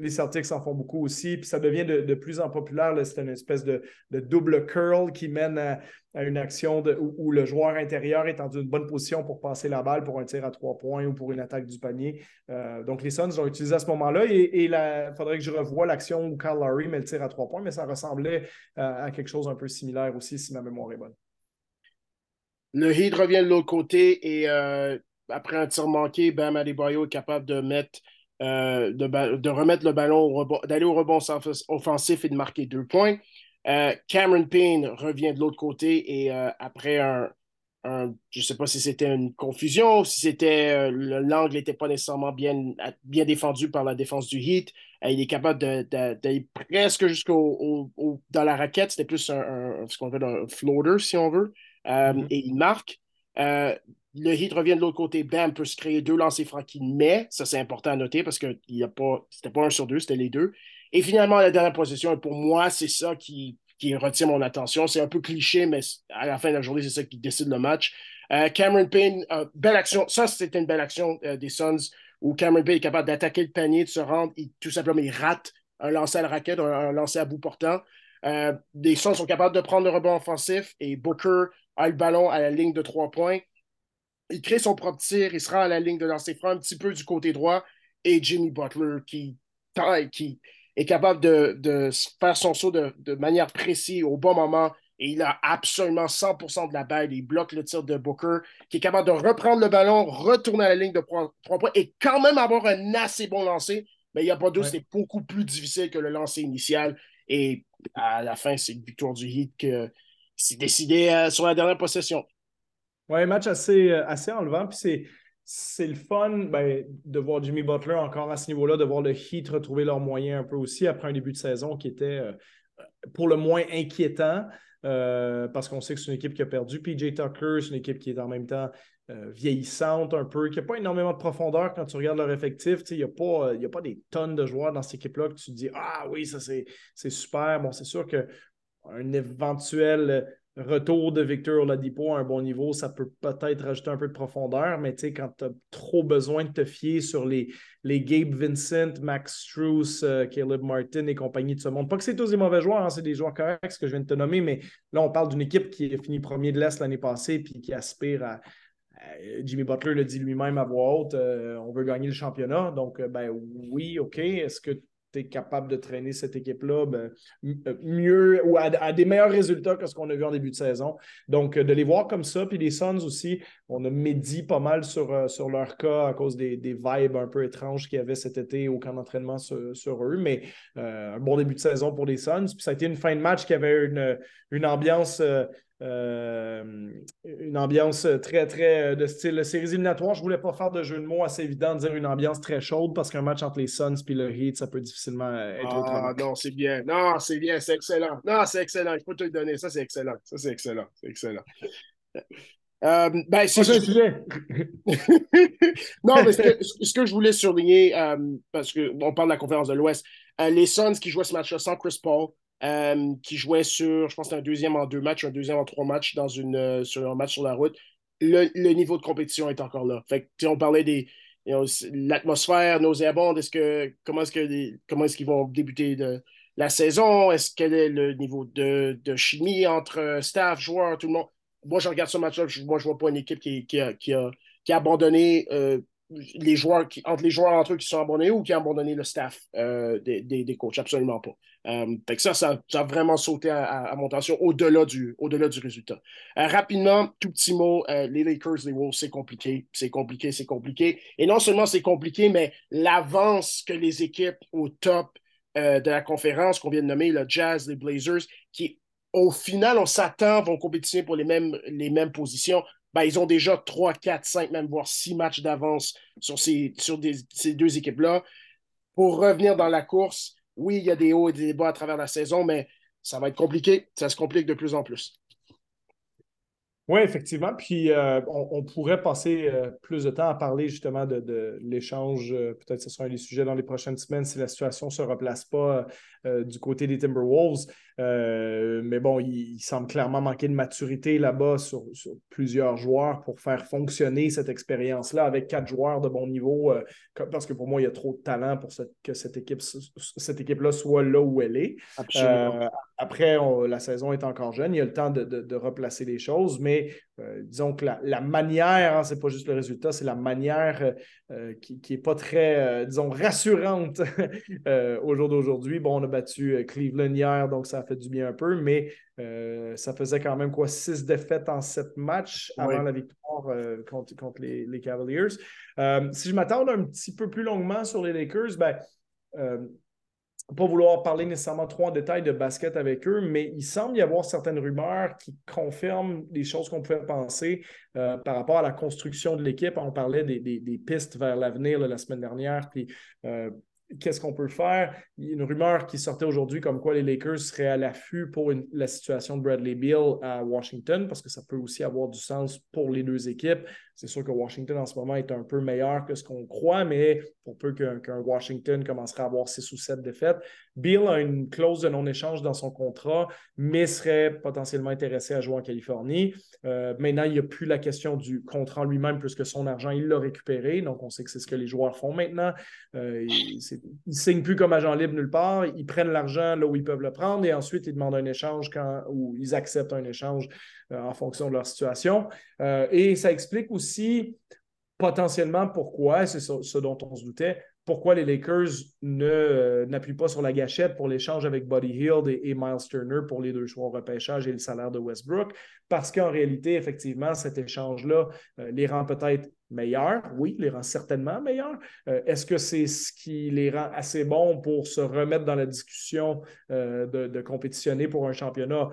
Les Celtics en font beaucoup aussi. Puis ça devient de, plus en populaire. C'est une espèce de, double curl qui mène à, une action où, le joueur intérieur est dans une bonne position pour passer la balle pour un tir à trois points ou pour une attaque du panier. Euh, donc les Suns ont utilisé à ce moment-là. Et il faudrait que je revoie l'action où Carl Lowry met le tir à trois points, mais ça ressemblait euh, à quelque chose un peu similaire aussi, si ma mémoire est bonne. Le Heat revient de l'autre côté et euh, après un tir manqué, Bam Adebayo est capable de mettre euh, de, remettre le ballon, d'aller au rebond offensif et de marquer deux points. Euh, Cameron Payne revient de l'autre côté et euh, après un, je ne sais pas si c'était une confusion, si c'était l'angle n'était pas nécessairement bien, bien défendu par la défense du Heat. il est capable d'aller presque jusqu'au dans la raquette. C'était plus un, ce qu'on appelle un floater, si on veut. Mm-hmm. Et il marque le Heat revient de l'autre côté, Bam peut se créer deux lancers francs met. Ça, c'est important à noter parce que ce c'était pas un sur deux, c'était les deux. Et finalement, la dernière position, pour moi, c'est ça qui, qui retient mon attention. C'est un peu cliché, mais à la fin de la journée, c'est ça qui décide le match. Euh, Cameron Payne, euh, belle action. Ça, c'était une belle action euh, des Suns où Cameron Payne est capable d'attaquer le panier, de se rendre. tout simplement, il rate un lancer à la raquette, un, un lancer à bout portant. les Suns sont capables de prendre le rebond offensif et Booker a le ballon à la ligne de trois points il crée son propre tir, il sera à la ligne de lancer franc un petit peu du côté droit, et Jimmy Butler qui, qui est capable de, faire son saut de, manière précise au bon moment et il a absolument 100% de la balle. Il bloque le tir de Booker, qui est capable de reprendre le ballon, retourner à la ligne de trois points et quand même avoir un assez bon lancer. Mais il n'y a pas d'autre, c'est beaucoup plus difficile que le lancer initial. Et à la fin, c'est une victoire du Heat qui s'est décidé euh, sur la dernière possession. Oui, un match assez, euh, assez enlevant. Puis c'est c'est le fun ben, de voir Jimmy Butler encore à ce niveau-là, de voir le Heat retrouver leurs moyens un peu aussi après un début de saison qui était euh, pour le moins inquiétant. Euh, parce qu'on sait que c'est une équipe qui a perdu. PJ Tucker, c'est une équipe qui est en même temps vieillissante un peu, qui n'a pas énormément de profondeur quand tu regardes leur effectif. Il n'y a, pas, a pas des tonnes de joueurs dans cette équipe-là que tu te dis Ah oui, ça c'est super. Bon, c'est sûr qu'un éventuel retour de Victor Oladipo à un bon niveau, ça peut peut-être rajouter un peu de profondeur, mais quand tu as trop besoin de te fier sur les, les Gabe Vincent, Max Struess, euh, Caleb Martin et compagnie de ce monde. Pas que c'est tous des mauvais joueurs, hein, c'est des joueurs corrects, que je viens de te nommer, mais là, on parle d'une équipe qui a fini premier de l'Est l'année passée puis qui aspire à, Jimmy Butler le dit lui-même à voix haute, euh, on veut gagner le championnat. Donc, euh, ben oui, OK. Est-ce que capable de traîner cette équipe-là ben, euh, mieux ou à, des meilleurs résultats que ce qu'on a vu en début de saison. Donc, euh, de les voir comme ça, puis les Suns aussi, on a médit pas mal sur, euh, sur leur cas à cause des, vibes un peu étranges qu'il y avait cet été au camp d'entraînement sur, eux, mais un bon début de saison pour les Suns. Puis ça a été une fin de match qui avait une, ambiance une ambiance très, très euh, de style séries éliminatoires. Je ne voulais pas faire de jeu de mots assez évident, de dire une ambiance très chaude parce qu'un match entre les Suns et le Heat, ça peut difficilement euh, être ah, Non, c'est bien. Non, c'est bien, c'est excellent. Non, c'est excellent. Je peux te le donner. Ça, c'est excellent. Ça, c'est excellent. C'est excellent. Euh, ben, c'est sujet. non, mais ce que, je voulais surligner, parce qu'on parle de la conférence de l'Ouest, les Suns qui jouaient ce match-là sans Chris Paul, euh, qui jouait sur, je pense, un deuxième en deux matchs, un deuxième en trois matchs dans une, euh, sur un match sur la route. Le, niveau de compétition est encore là. Fait que, on parlait des l'atmosphère nauséabonde. Est-ce que comment est-ce que comment est-ce qu'ils vont débuter la saison? Est-ce quel est le niveau de, chimie entre euh, staff, joueurs, tout le monde? Moi, je regarde ce match-là, moi, je vois pas une équipe qui, qui, a, qui, a, abandonné les joueurs qui, entre les joueurs entre eux qui sont abandonnés ou qui ont abandonné le staff des, des, coachs. Absolument pas. Euh, ça, ça, a vraiment sauté à, mon attention au-delà du, au du résultat. Euh, rapidement, tout petit mot, euh, les Lakers, les Wolves, c'est compliqué, c'est compliqué, c'est compliqué. Et non seulement c'est compliqué, mais l'avance que les équipes au top de la conférence qu'on vient de nommer, le Jazz, les Blazers, qui au final, on s'attend, vont compétitionner pour les mêmes, les mêmes positions. Ben, ils ont déjà 3, 4, 5, même voire 6 matchs d'avance sur, ces, sur ces deux équipes-là. Pour revenir dans la course, oui, il y a des hauts et des bas à travers la saison, mais ça va être compliqué. Ça se complique de plus en plus. Oui, effectivement. Puis euh, on, pourrait passer euh, plus de temps à parler justement de, l'échange. Euh, peut-être que ce sera un des sujets dans les prochaines semaines si la situation ne se replace pas du côté des Timberwolves. mais bon, il, semble clairement manquer de maturité là-bas sur, plusieurs joueurs pour faire fonctionner cette expérience-là avec quatre joueurs de bon niveau. parce que pour moi, il y a trop de talent pour que cette équipe cette équipe-là soit là où elle est. après, la saison est encore jeune. Il y a le temps de, de replacer les choses. Mais euh, disons que la, manière, hein, ce n'est pas juste le résultat, c'est la manière euh, euh, qui n'est pas très, disons, rassurante au jour d'aujourd'hui. Bon, on a battu Cleveland hier, donc ça a fait du bien un peu, mais ça faisait quand même quoi, six défaites en sept matchs avant la victoire contre, contre les, les, Cavaliers. si je m'attarde un petit peu plus longuement sur les Lakers, ben, pas vouloir parler nécessairement trop en détail de basket avec eux, mais il semble y avoir certaines rumeurs qui confirment des choses qu'on pouvait penser euh, par rapport à la construction de l'équipe. On parlait des, pistes vers l'avenir la semaine dernière, euh, qu'est-ce qu'on peut faire? Il y a une rumeur qui sortait aujourd'hui comme quoi les Lakers seraient à l'affût pour la situation de Bradley Beal à Washington, parce que ça peut aussi avoir du sens pour les deux équipes. C'est sûr que Washington en ce moment est un peu meilleur que ce qu'on croit, mais pour peu qu'un Washington commencerait à avoir six ou sept défaites, Bill a une clause de non-échange dans son contrat, mais serait potentiellement intéressé à jouer en Californie. Euh, maintenant, il n'y a plus la question du contrat lui-même, puisque son argent, il l'a récupéré. Donc, on sait que c'est ce que les joueurs font maintenant. Euh, ils ne signent plus comme agent libre nulle part. Ils prennent l'argent là où ils peuvent le prendre et ensuite, ils demandent un échange quand, ou ils acceptent un échange euh, en fonction de leur situation. et ça explique aussi potentiellement, pourquoi, c'est ce, dont on se doutait, pourquoi les Lakers ne, euh, n'appuient pas sur la gâchette pour l'échange avec Buddy Hield et, Miles Turner pour les deux choix repêchage et le salaire de Westbrook? Parce qu'en réalité, effectivement, cet échange-là euh, les rend peut-être meilleurs. Oui, les rend certainement meilleurs. Euh, est-ce que c'est ce qui les rend assez bons pour se remettre dans la discussion de, compétitionner pour un championnat?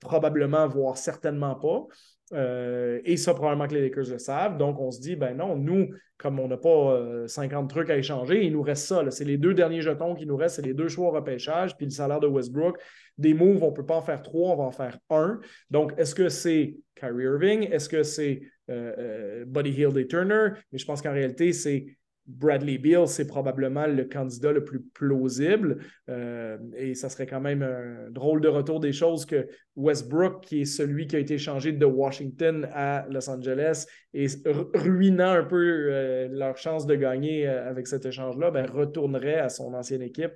probablement, voire certainement pas. Euh, et ça, probablement que les Lakers le savent. Donc, on se dit, ben non, nous, comme on n'a pas 50 euh, trucs à échanger, il nous reste ça. C'est les deux derniers jetons qui nous restent, c'est les deux choix au repêchage, puis le salaire de Westbrook. Des moves, on ne peut pas en faire trois, on va en faire un. Donc, est-ce que c'est Kyrie Irving? Est-ce que c'est euh, Buddy Hill et Turner? Mais je pense qu'en réalité, c'est Bradley Beal, c'est probablement le candidat le plus plausible. Euh, et ça serait quand même un drôle de retour des choses que Westbrook, qui est celui qui a été échangé de Washington à Los Angeles et ruinant un peu euh, leur chance de gagner euh, avec cet échange-là, ben, retournerait à son ancienne équipe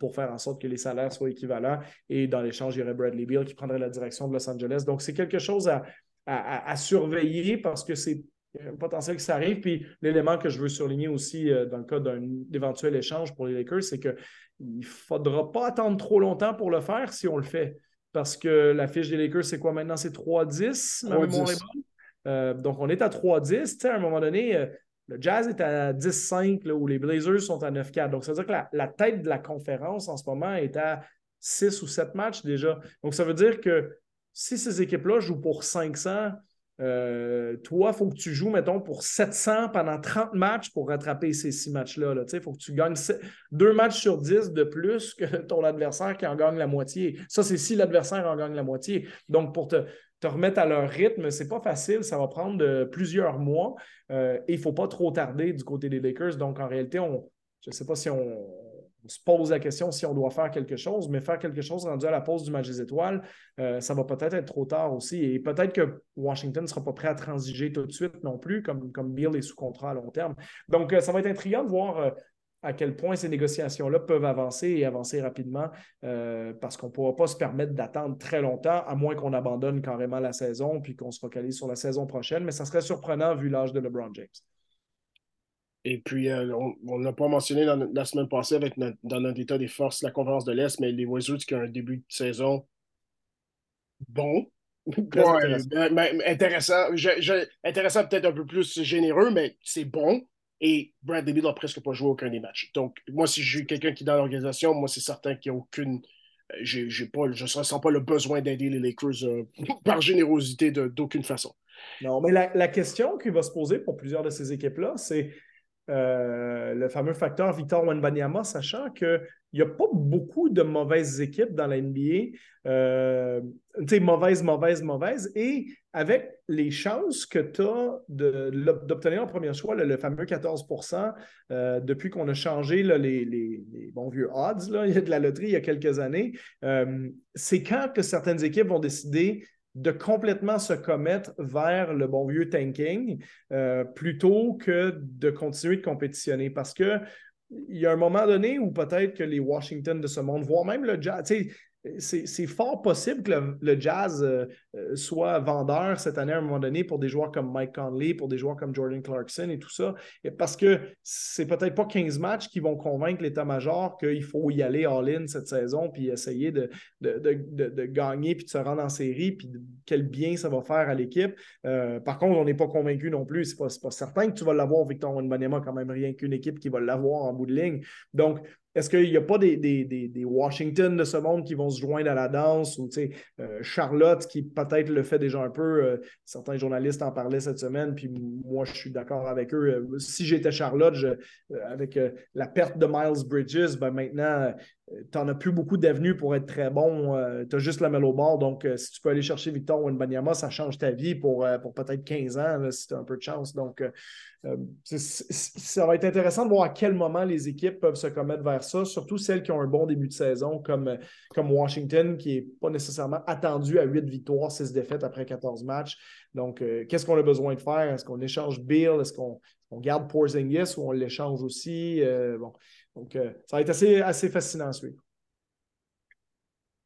pour faire en sorte que les salaires soient équivalents. Et dans l'échange, il y aurait Bradley Beal qui prendrait la direction de Los Angeles. Donc, c'est quelque chose à surveiller parce que c'est un potentiel que ça arrive. Puis l'élément que je veux surligner aussi euh, dans le cas d'un éventuel échange pour les Lakers, c'est qu'il ne faudra pas attendre trop longtemps pour le faire si on le fait. Parce que la fiche des Lakers, c'est quoi maintenant? C'est 3-10, euh, donc, on est à 3-10. À un moment donné, euh, le Jazz est à 10-5 ou les Blazers sont à 9-4. Donc, ça veut dire que la, la, tête de la conférence en ce moment est à 6 ou 7 matchs déjà. Donc, ça veut dire que si ces équipes-là jouent pour 500, euh, toi, il faut que tu joues, mettons, pour 700 pendant 30 matchs pour rattraper ces six matchs-là. Il faut que tu gagnes deux matchs sur 10 de plus que ton adversaire qui en gagne la moitié. Ça, c'est si l'adversaire en gagne la moitié. Donc, pour te, remettre à leur rythme, c'est pas facile. Ça va prendre euh, plusieurs mois euh, et il ne faut pas trop tarder du côté des Lakers. Donc, en réalité, on, je ne sais pas si on, se pose la question si on doit faire quelque chose, mais faire quelque chose rendu à la pause du match des étoiles, euh, ça va peut-être être trop tard aussi. Et peut-être que Washington ne sera pas prêt à transiger tout de suite non plus, comme, comme Bill est sous contrat à long terme. Donc, euh, ça va être intriguant de voir. Euh, à quel point ces négociations-là peuvent avancer et avancer rapidement parce qu'on ne pourra pas se permettre d'attendre très longtemps, à moins qu'on abandonne carrément la saison puis qu'on se focalise sur la saison prochaine. Mais ça serait surprenant vu l'âge de LeBron James. Et puis, euh, on n'a pas mentionné la semaine passée avec dans notre état des forces la conférence de l'Est, mais les Wizards qui ont un début de saison bon. intéressant. intéressant, peut-être un peu plus généreux, mais c'est bon. Et Bradley Beal n'a presque pas joué aucun des matchs. Donc, moi, si je suis quelqu'un qui est dans l'organisation, moi, c'est certain qu'il n'y a aucune. Euh, j'ai, pas, je ne ressens pas le besoin d'aider les Lakers euh, par générosité d'aucune façon. Non, mais la, la, question qui va se poser pour plusieurs de ces équipes-là, c'est euh, le fameux facteur Victor Wenbanyama, sachant qu'il n'y a pas beaucoup de mauvaises équipes dans la NBA. Euh, tu sais, mauvaise, mauvaise, mauvaise. Et avec les chances que tu as d'obtenir en premier choix le, fameux 14% euh, depuis qu'on a changé les, bons vieux odds de la loterie il y a quelques années, c'est quand que certaines équipes vont décider de complètement se commettre vers le bon vieux tanking euh, plutôt que de continuer de compétitionner. Parce que il y a un moment donné où peut-être que les Washington de ce monde, voire même le Jazz, c'est fort possible que le, Jazz euh, euh, soit vendeur cette année à un moment donné pour des joueurs comme Mike Conley, pour des joueurs comme Jordan Clarkson et tout ça. parce que c'est peut-être pas 15 matchs qui vont convaincre l'état-major qu'il faut y aller all-in cette saison puis essayer de, de, gagner puis de se rendre en série puis quel bien ça va faire à l'équipe. Euh, par contre, on n'est pas convaincu non plus. C'est pas, pas certain que tu vas l'avoir, Victor Wembanyama, quand même rien qu'une équipe qui va l'avoir en bout de ligne. Donc, est-ce qu'il n'y a pas des, des, Washington de ce monde qui vont se joindre à la danse ou euh, Charlotte qui peut-être le fait déjà un peu? Euh, certains journalistes en parlaient cette semaine, puis moi je suis d'accord avec eux. Euh, si j'étais Charlotte, avec la perte de Miles Bridges, ben maintenant tu n'en as plus beaucoup d'avenues pour être très bon. tu as juste la Melo Ball. Donc, si tu peux aller chercher Victor Wenbanyama, ça change ta vie pour, pour peut-être 15 ans, si tu as un peu de chance. Donc, euh, ça va être intéressant de voir à quel moment les équipes peuvent se commettre vers ça, surtout celles qui ont un bon début de saison, comme, comme Washington, qui n'est pas nécessairement attendu à 8 victoires, 6 défaites après 14 matchs. Donc, euh, qu'est-ce qu'on a besoin de faire? Est-ce qu'on échange Bill? Est-ce qu'on garde Porzingis ou on l'échange aussi? Euh, bon. Donc, ça va être assez, assez fascinant à suivre.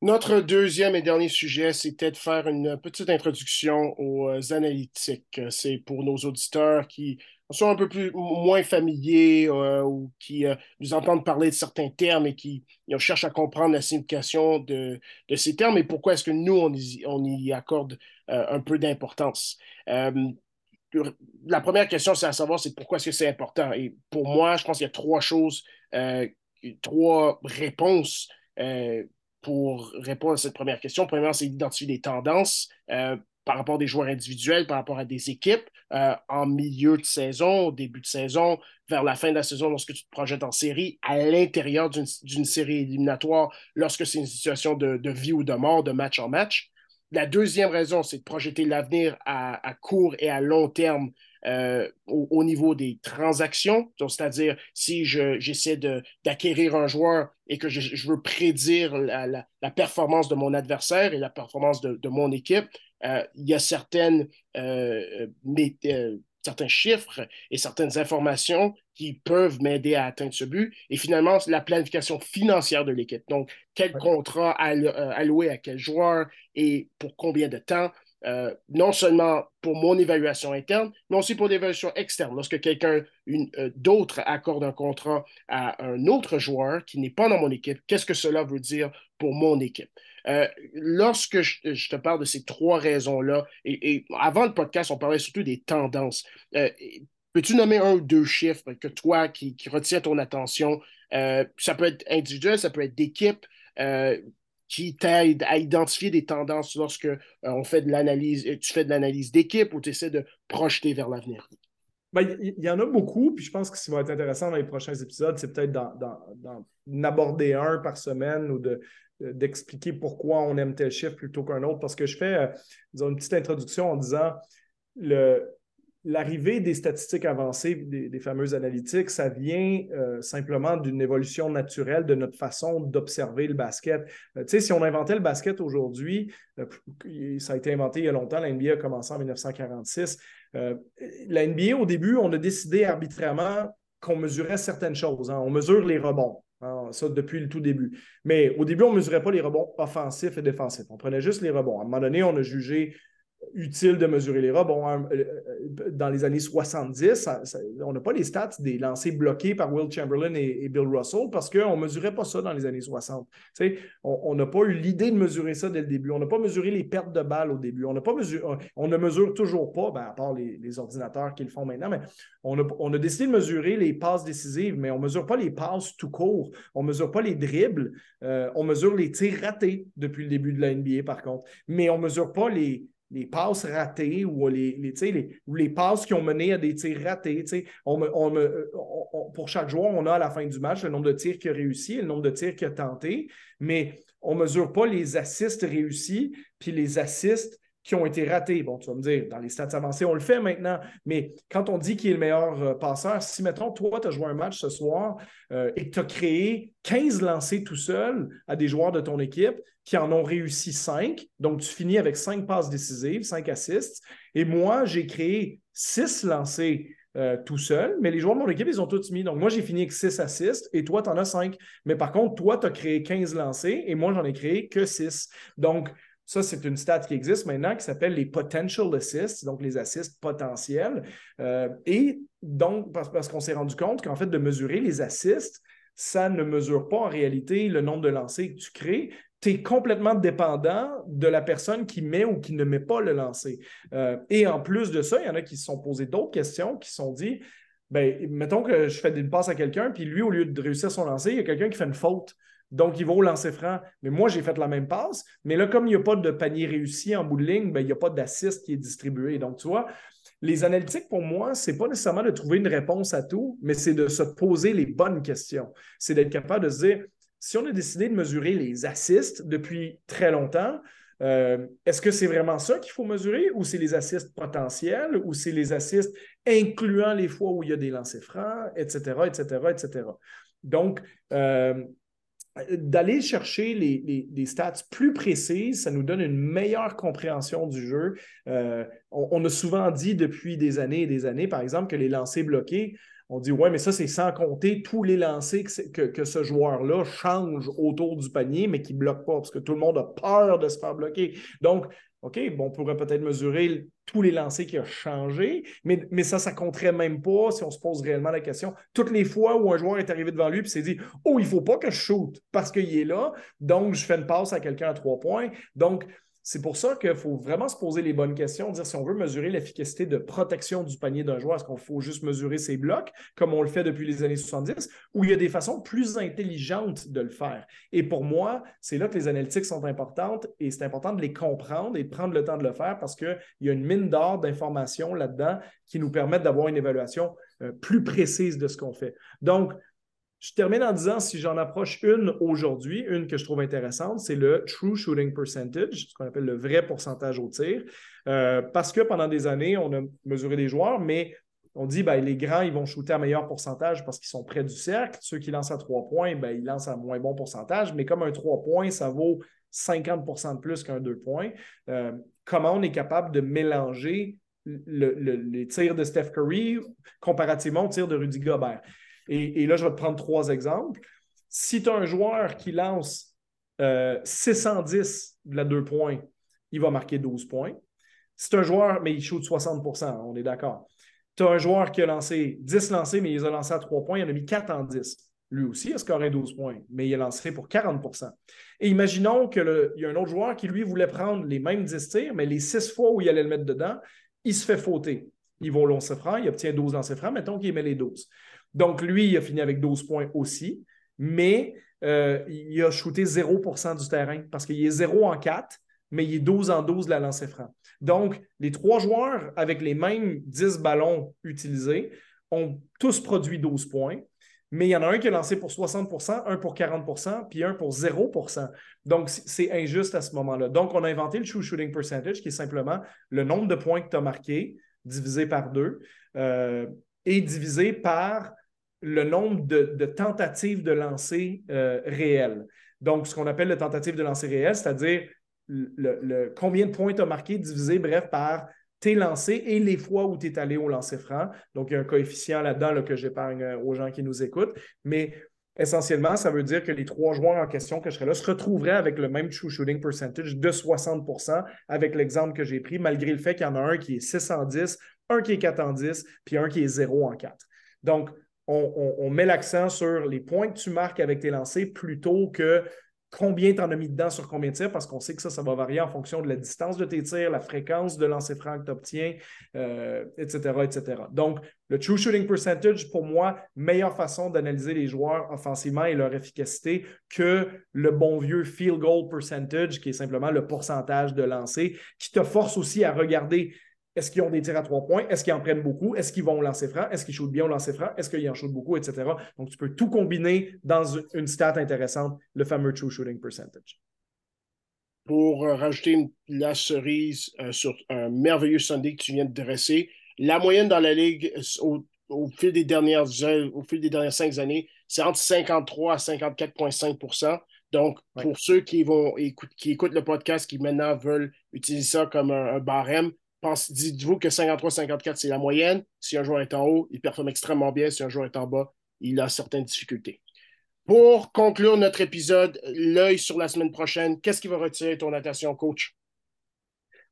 Notre deuxième et dernier sujet, c'était de faire une petite introduction aux analytiques. C'est pour nos auditeurs qui sont un peu plus moins familiers euh, ou qui euh, nous entendent parler de certains termes et qui cherchent à comprendre la signification de, de ces termes et pourquoi est-ce que nous, on y, on y accorde un peu d'importance. la première question, c'est à savoir, c'est pourquoi est-ce que c'est important? Et pour moi, je pense qu'il y a trois choses, trois réponses pour répondre à cette première question. Premièrement, c'est d'identifier des tendances euh, par rapport à des joueurs individuels, par rapport à des équipes euh, en milieu de saison, au début de saison, vers la fin de la saison, lorsque tu te projettes en série, à l'intérieur d'une série éliminatoire, lorsque c'est une situation de, vie ou de mort, de match en match. La deuxième raison, c'est de projeter l'avenir à, court et à long terme euh, au, niveau des transactions. C'est-à-dire, si j'essaie d'acquérir un joueur et que je, veux prédire la, performance de mon adversaire et la performance de, mon équipe, il y a certaines, euh, certains chiffres et certaines informations qui peuvent m'aider à atteindre ce but. Et finalement, la planification financière de l'équipe. Donc, quel contrat allouer à quel joueur et pour combien de temps. Euh, non seulement pour mon évaluation interne, mais aussi pour l'évaluation externe. Lorsque quelqu'un euh, d'autre accorde un contrat à un autre joueur qui n'est pas dans mon équipe, qu'est-ce que cela veut dire pour mon équipe? Euh, lorsque je, te parle de ces trois raisons-là, et, avant le podcast, on parlait surtout des tendances. Peux-tu nommer un ou deux chiffres que toi qui, qui retient ton attention? ça peut être individuel, ça peut être d'équipe qui t'aide à identifier des tendances lorsque euh, on fait de l'analyse, euh, tu fais de l'analyse d'équipe ou tu essaies de projeter vers l'avenir? Ben, il y, en a beaucoup, puis je pense que ce qui va être intéressant dans les prochains épisodes, c'est peut-être d'en aborder un par semaine ou de, d'expliquer pourquoi on aime tel chiffre plutôt qu'un autre, parce que je fais euh, une petite introduction en disant le, l'arrivée des statistiques avancées, des, fameuses analytiques, ça vient euh, simplement d'une évolution naturelle de notre façon d'observer le basket. Euh, tu sais, si on inventait le basket aujourd'hui, ça a été inventé il y a longtemps, la NBA a commencé en 1946. la NBA, au début, on a décidé arbitrairement qu'on mesurait certaines choses. Hein. On mesure les rebonds. Hein, ça, depuis le tout début. Mais au début, on ne mesurait pas les rebonds offensifs et défensifs. On prenait juste les rebonds. À un moment donné, on a jugé utile de mesurer les rebonds. Hein, euh, euh, dans les années 70, on n'a pas les stats des lancers bloqués par Will Chamberlain et, Bill Russell parce qu'on ne mesurait pas ça dans les années 60. on n'a pas eu l'idée de mesurer ça dès le début. On n'a pas mesuré les pertes de balles au début. On, pas on ne mesure toujours pas, ben, à part les, ordinateurs qui le font maintenant, mais on a, on a, décidé de mesurer les passes décisives, mais on ne mesure pas les passes tout court. On ne mesure pas les dribbles. Euh, on mesure les tirs ratés depuis le début de la NBA, par contre. Mais on ne mesure pas les, les passes ratées ou les, les, les passes qui ont mené à des tirs ratés. On on pour chaque joueur, on a à la fin du match le nombre de tirs qu'il a réussi et le nombre de tirs qu'il a tenté, mais on ne mesure pas les assists réussis puis les assists qui ont été ratés. Bon, tu vas me dire, dans les stats avancés, on le fait maintenant, mais quand on dit qu'il est le meilleur euh, passeur, si, mettons, toi, tu as joué un match ce soir euh, et que tu as créé 15 lancés tout seul à des joueurs de ton équipe qui en ont réussi 5, donc tu finis avec 5 passes décisives, 5 assists, et moi, j'ai créé 6 lancés euh, tout seul, mais les joueurs de mon équipe, ils ont tous mis. Donc, moi, j'ai fini avec 6 assists et toi, tu en as 5. Mais par contre, toi, tu as créé 15 lancés et moi, j'en ai créé que 6. Donc, ça, c'est une stat qui existe maintenant qui s'appelle les potential assists, donc les assists potentiels. Euh, et donc, parce, qu'on s'est rendu compte qu'en fait, de mesurer les assists, ça ne mesure pas en réalité le nombre de lancers que tu crées. Tu es complètement dépendant de la personne qui met ou qui ne met pas le lancer. Euh, et en plus de ça, il y en a qui se sont posés d'autres questions, qui se sont dit, ben, mettons que je fais une passe à quelqu'un, puis lui, au lieu de réussir son lancer, il y a quelqu'un qui fait une faute. Donc, il va au lancer franc. Mais moi, j'ai fait la même passe. Mais là, comme il n'y a pas de panier réussi en bout de ligne, ben, il n'y a pas d'assist qui est distribué. Donc, tu vois, les analytiques, pour moi, ce n'est pas nécessairement de trouver une réponse à tout, mais c'est de se poser les bonnes questions. C'est d'être capable de se dire, si on a décidé de mesurer les assists depuis très longtemps, euh, est-ce que c'est vraiment ça qu'il faut mesurer ou c'est les assists potentiels ou c'est les assists incluant les fois où il y a des lancers francs, etc., etc., etc. Donc, euh, d'aller chercher les, stats plus précises, ça nous donne une meilleure compréhension du jeu. Euh, on, a souvent dit depuis des années et des années, par exemple, que les lancers bloqués, on dit Ouais, mais ça, c'est sans compter tous les lancers que, ce joueur-là change autour du panier, mais qui ne bloque pas, parce que tout le monde a peur de se faire bloquer. Donc, OK, bon, on pourrait peut-être mesurer tous les lancers qui ont changé, mais, mais ça, ça compterait même pas si on se pose réellement la question. Toutes les fois où un joueur est arrivé devant lui et s'est dit Oh, il ne faut pas que je shoot parce qu'il est là, donc je fais une passe à quelqu'un à trois points. Donc, c'est pour ça qu'il faut vraiment se poser les bonnes questions, dire si on veut mesurer l'efficacité de protection du panier d'un joueur, est-ce qu'on faut juste mesurer ses blocs, comme on le fait depuis les années 70, ou il y a des façons plus intelligentes de le faire. Et pour moi, c'est là que les analytiques sont importantes et c'est important de les comprendre et de prendre le temps de le faire parce qu'il y a une mine d'or d'informations là-dedans qui nous permettent d'avoir une évaluation euh, plus précise de ce qu'on fait. Donc, je termine en disant, si j'en approche une aujourd'hui, une que je trouve intéressante, c'est le True Shooting Percentage, ce qu'on appelle le vrai pourcentage au tir. Euh, parce que pendant des années, on a mesuré des joueurs, mais on dit ben, les grands, ils vont shooter à meilleur pourcentage parce qu'ils sont près du cercle. Ceux qui lancent à trois points, ben, ils lancent à moins bon pourcentage. Mais comme un trois points, ça vaut 50% de plus qu'un deux points, euh, comment on est capable de mélanger les tirs de Steph Curry comparativement aux tirs de Rudy Gobert? Et, là, je vais te prendre trois exemples. Si tu as un joueur qui lance 610 euh, de la deux points, il va marquer 12 points. Si tu un joueur, mais il shoot 60% on est d'accord. Tu as un joueur qui a lancé 10 lancés, mais il a lancé à 3 points, il en a mis 4 en 10. Lui aussi a scoré 12 points, mais il a lancé pour 40% Et imaginons qu'il y a un autre joueur qui, lui, voulait prendre les mêmes 10 tirs, mais les 6 fois où il allait le mettre dedans, il se fait fauter. Il va au lancer franc, il obtient 12 lancers francs, mettons qu'il met les 12. Donc, lui, il a fini avec 12 points aussi, mais euh, il a shooté 0% du terrain parce qu'il est 0 en 4, mais il est 12 en 12 de la lancer franc. Donc, les trois joueurs avec les mêmes 10 ballons utilisés ont tous produit 12 points, mais il y en a un qui a lancé pour 60% un pour 40% puis un pour 0% Donc, c'est injuste à ce moment-là. Donc, on a inventé le true shooting percentage, qui est simplement le nombre de points que tu as marqué divisé par deux euh, et divisé par le nombre de, tentatives de lancer euh, réelles. Donc, ce qu'on appelle le tentative de lancer réel, c'est-à-dire le, combien de points tu as marqué divisé, bref, par tes lancers et les fois où tu es allé au lancer franc. Donc, il y a un coefficient là-dedans que j'épargne euh, aux gens qui nous écoutent. Mais essentiellement, ça veut dire que les trois joueurs en question que je serais là se retrouveraient avec le même true shooting percentage de 60% avec l'exemple que j'ai pris, malgré le fait qu'il y en a un qui est 6 en 10, un qui est 4 en 10, puis un qui est 0 en 4. Donc, on, met l'accent sur les points que tu marques avec tes lancers plutôt que combien tu en as mis dedans sur combien de tirs, parce qu'on sait que ça, ça va varier en fonction de la distance de tes tirs, la fréquence de lancer franc que tu obtiens, etc., etc. Donc, le true shooting percentage, pour moi, meilleure façon d'analyser les joueurs offensivement et leur efficacité que le bon vieux field goal percentage, qui est simplement le pourcentage de lancer, qui te force aussi à regarder est-ce qu'ils ont des tirs à trois points? Est-ce qu'ils en prennent beaucoup? Est-ce qu'ils vont lancer franc? Est-ce qu'ils shootent bien au lancer franc? Est-ce qu'ils en shootent beaucoup, etc. Donc, tu peux tout combiner dans une stat intéressante, le fameux true shooting percentage. Pour euh, rajouter la cerise euh, sur un merveilleux Sunday que tu viens de dresser, la moyenne dans la ligue au, fil, des dernières, au fil des dernières cinq années, c'est entre 53 à 54,5% donc, pour ceux qui, vont qui écoutent le podcast, qui maintenant veulent utiliser ça comme un barème, dites-vous que 53-54, c'est la moyenne. Si un joueur est en haut, il performe extrêmement bien. Si un joueur est en bas, il a certaines difficultés. Pour conclure notre épisode, l'œil sur la semaine prochaine, qu'est-ce qui va retirer ton attention, coach?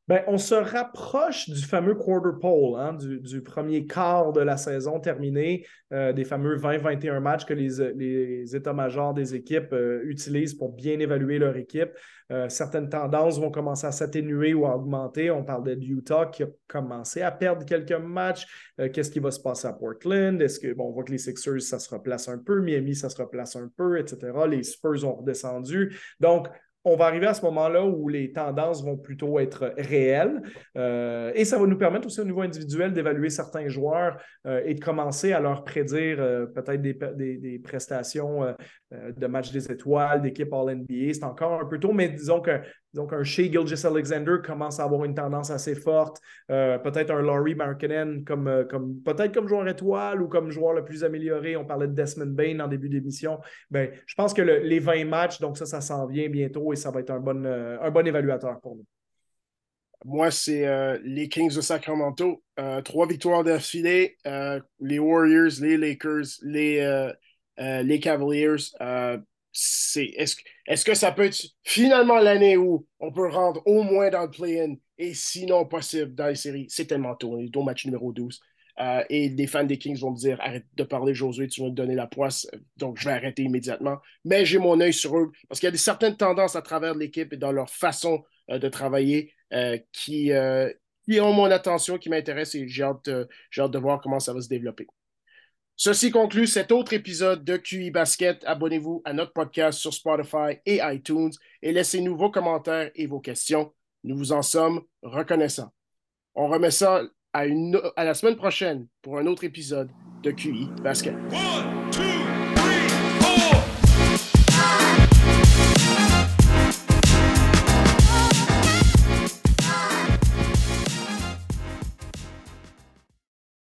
Ben, on se rapproche du fameux quarter pole, hein, du, premier quart de la saison terminé, euh, des fameux 20-21 matchs que les, états-majors des équipes euh, utilisent pour bien évaluer leur équipe. Euh, certaines tendances vont commencer à s'atténuer ou à augmenter. On parle de Utah qui a commencé à perdre quelques matchs. Qu'est-ce qui va se passer à Portland? Est-ce que, bon, on voit que les Sixers, ça se replace un peu, Miami, ça se replace un peu, etc. Les Spurs ont redescendu. Donc, on va arriver à ce moment-là où les tendances vont plutôt être réelles. Euh, et ça va nous permettre aussi au niveau individuel d'évaluer certains joueurs euh, et de commencer à leur prédire euh, peut-être des, prestations de match des étoiles, d'équipe All-NBA. C'est encore un peu tôt, mais disons que donc, un Shea Gilgis Alexander commence à avoir une tendance assez forte. peut-être un Laurie Markkinen comme, comme peut-être comme joueur étoile ou comme joueur le plus amélioré. On parlait de Desmond Bain en début d'émission. Ben, je pense que les 20 matchs, donc ça, ça s'en vient bientôt et ça va être un bon, euh, un bon évaluateur pour nous. Moi, c'est euh, les Kings de Sacramento. Euh, trois victoires d'affilée. Euh, les Warriors, les Lakers, les, les Cavaliers. est-ce, est que ça peut être finalement l'année où on peut rendre au moins dans le play-in et sinon possible dans les séries? C'est tellement tôt. On match numéro 12. et les fans des Kings vont me dire arrête de parler, Josué, tu vas me donner la poisse. Donc, je vais arrêter immédiatement. Mais j'ai mon œil sur eux parce qu'il y a des, certaines tendances à travers l'équipe et dans leur façon de travailler euh, qui, euh, qui ont mon attention, qui m'intéressent et j'ai hâte, de voir comment ça va se développer. Ceci conclut cet autre épisode de QI Basket. Abonnez-vous à notre podcast sur Spotify et iTunes et laissez-nous vos commentaires et vos questions. Nous vous en sommes reconnaissants. On remet ça à, la semaine prochaine pour un autre épisode de QI Basket.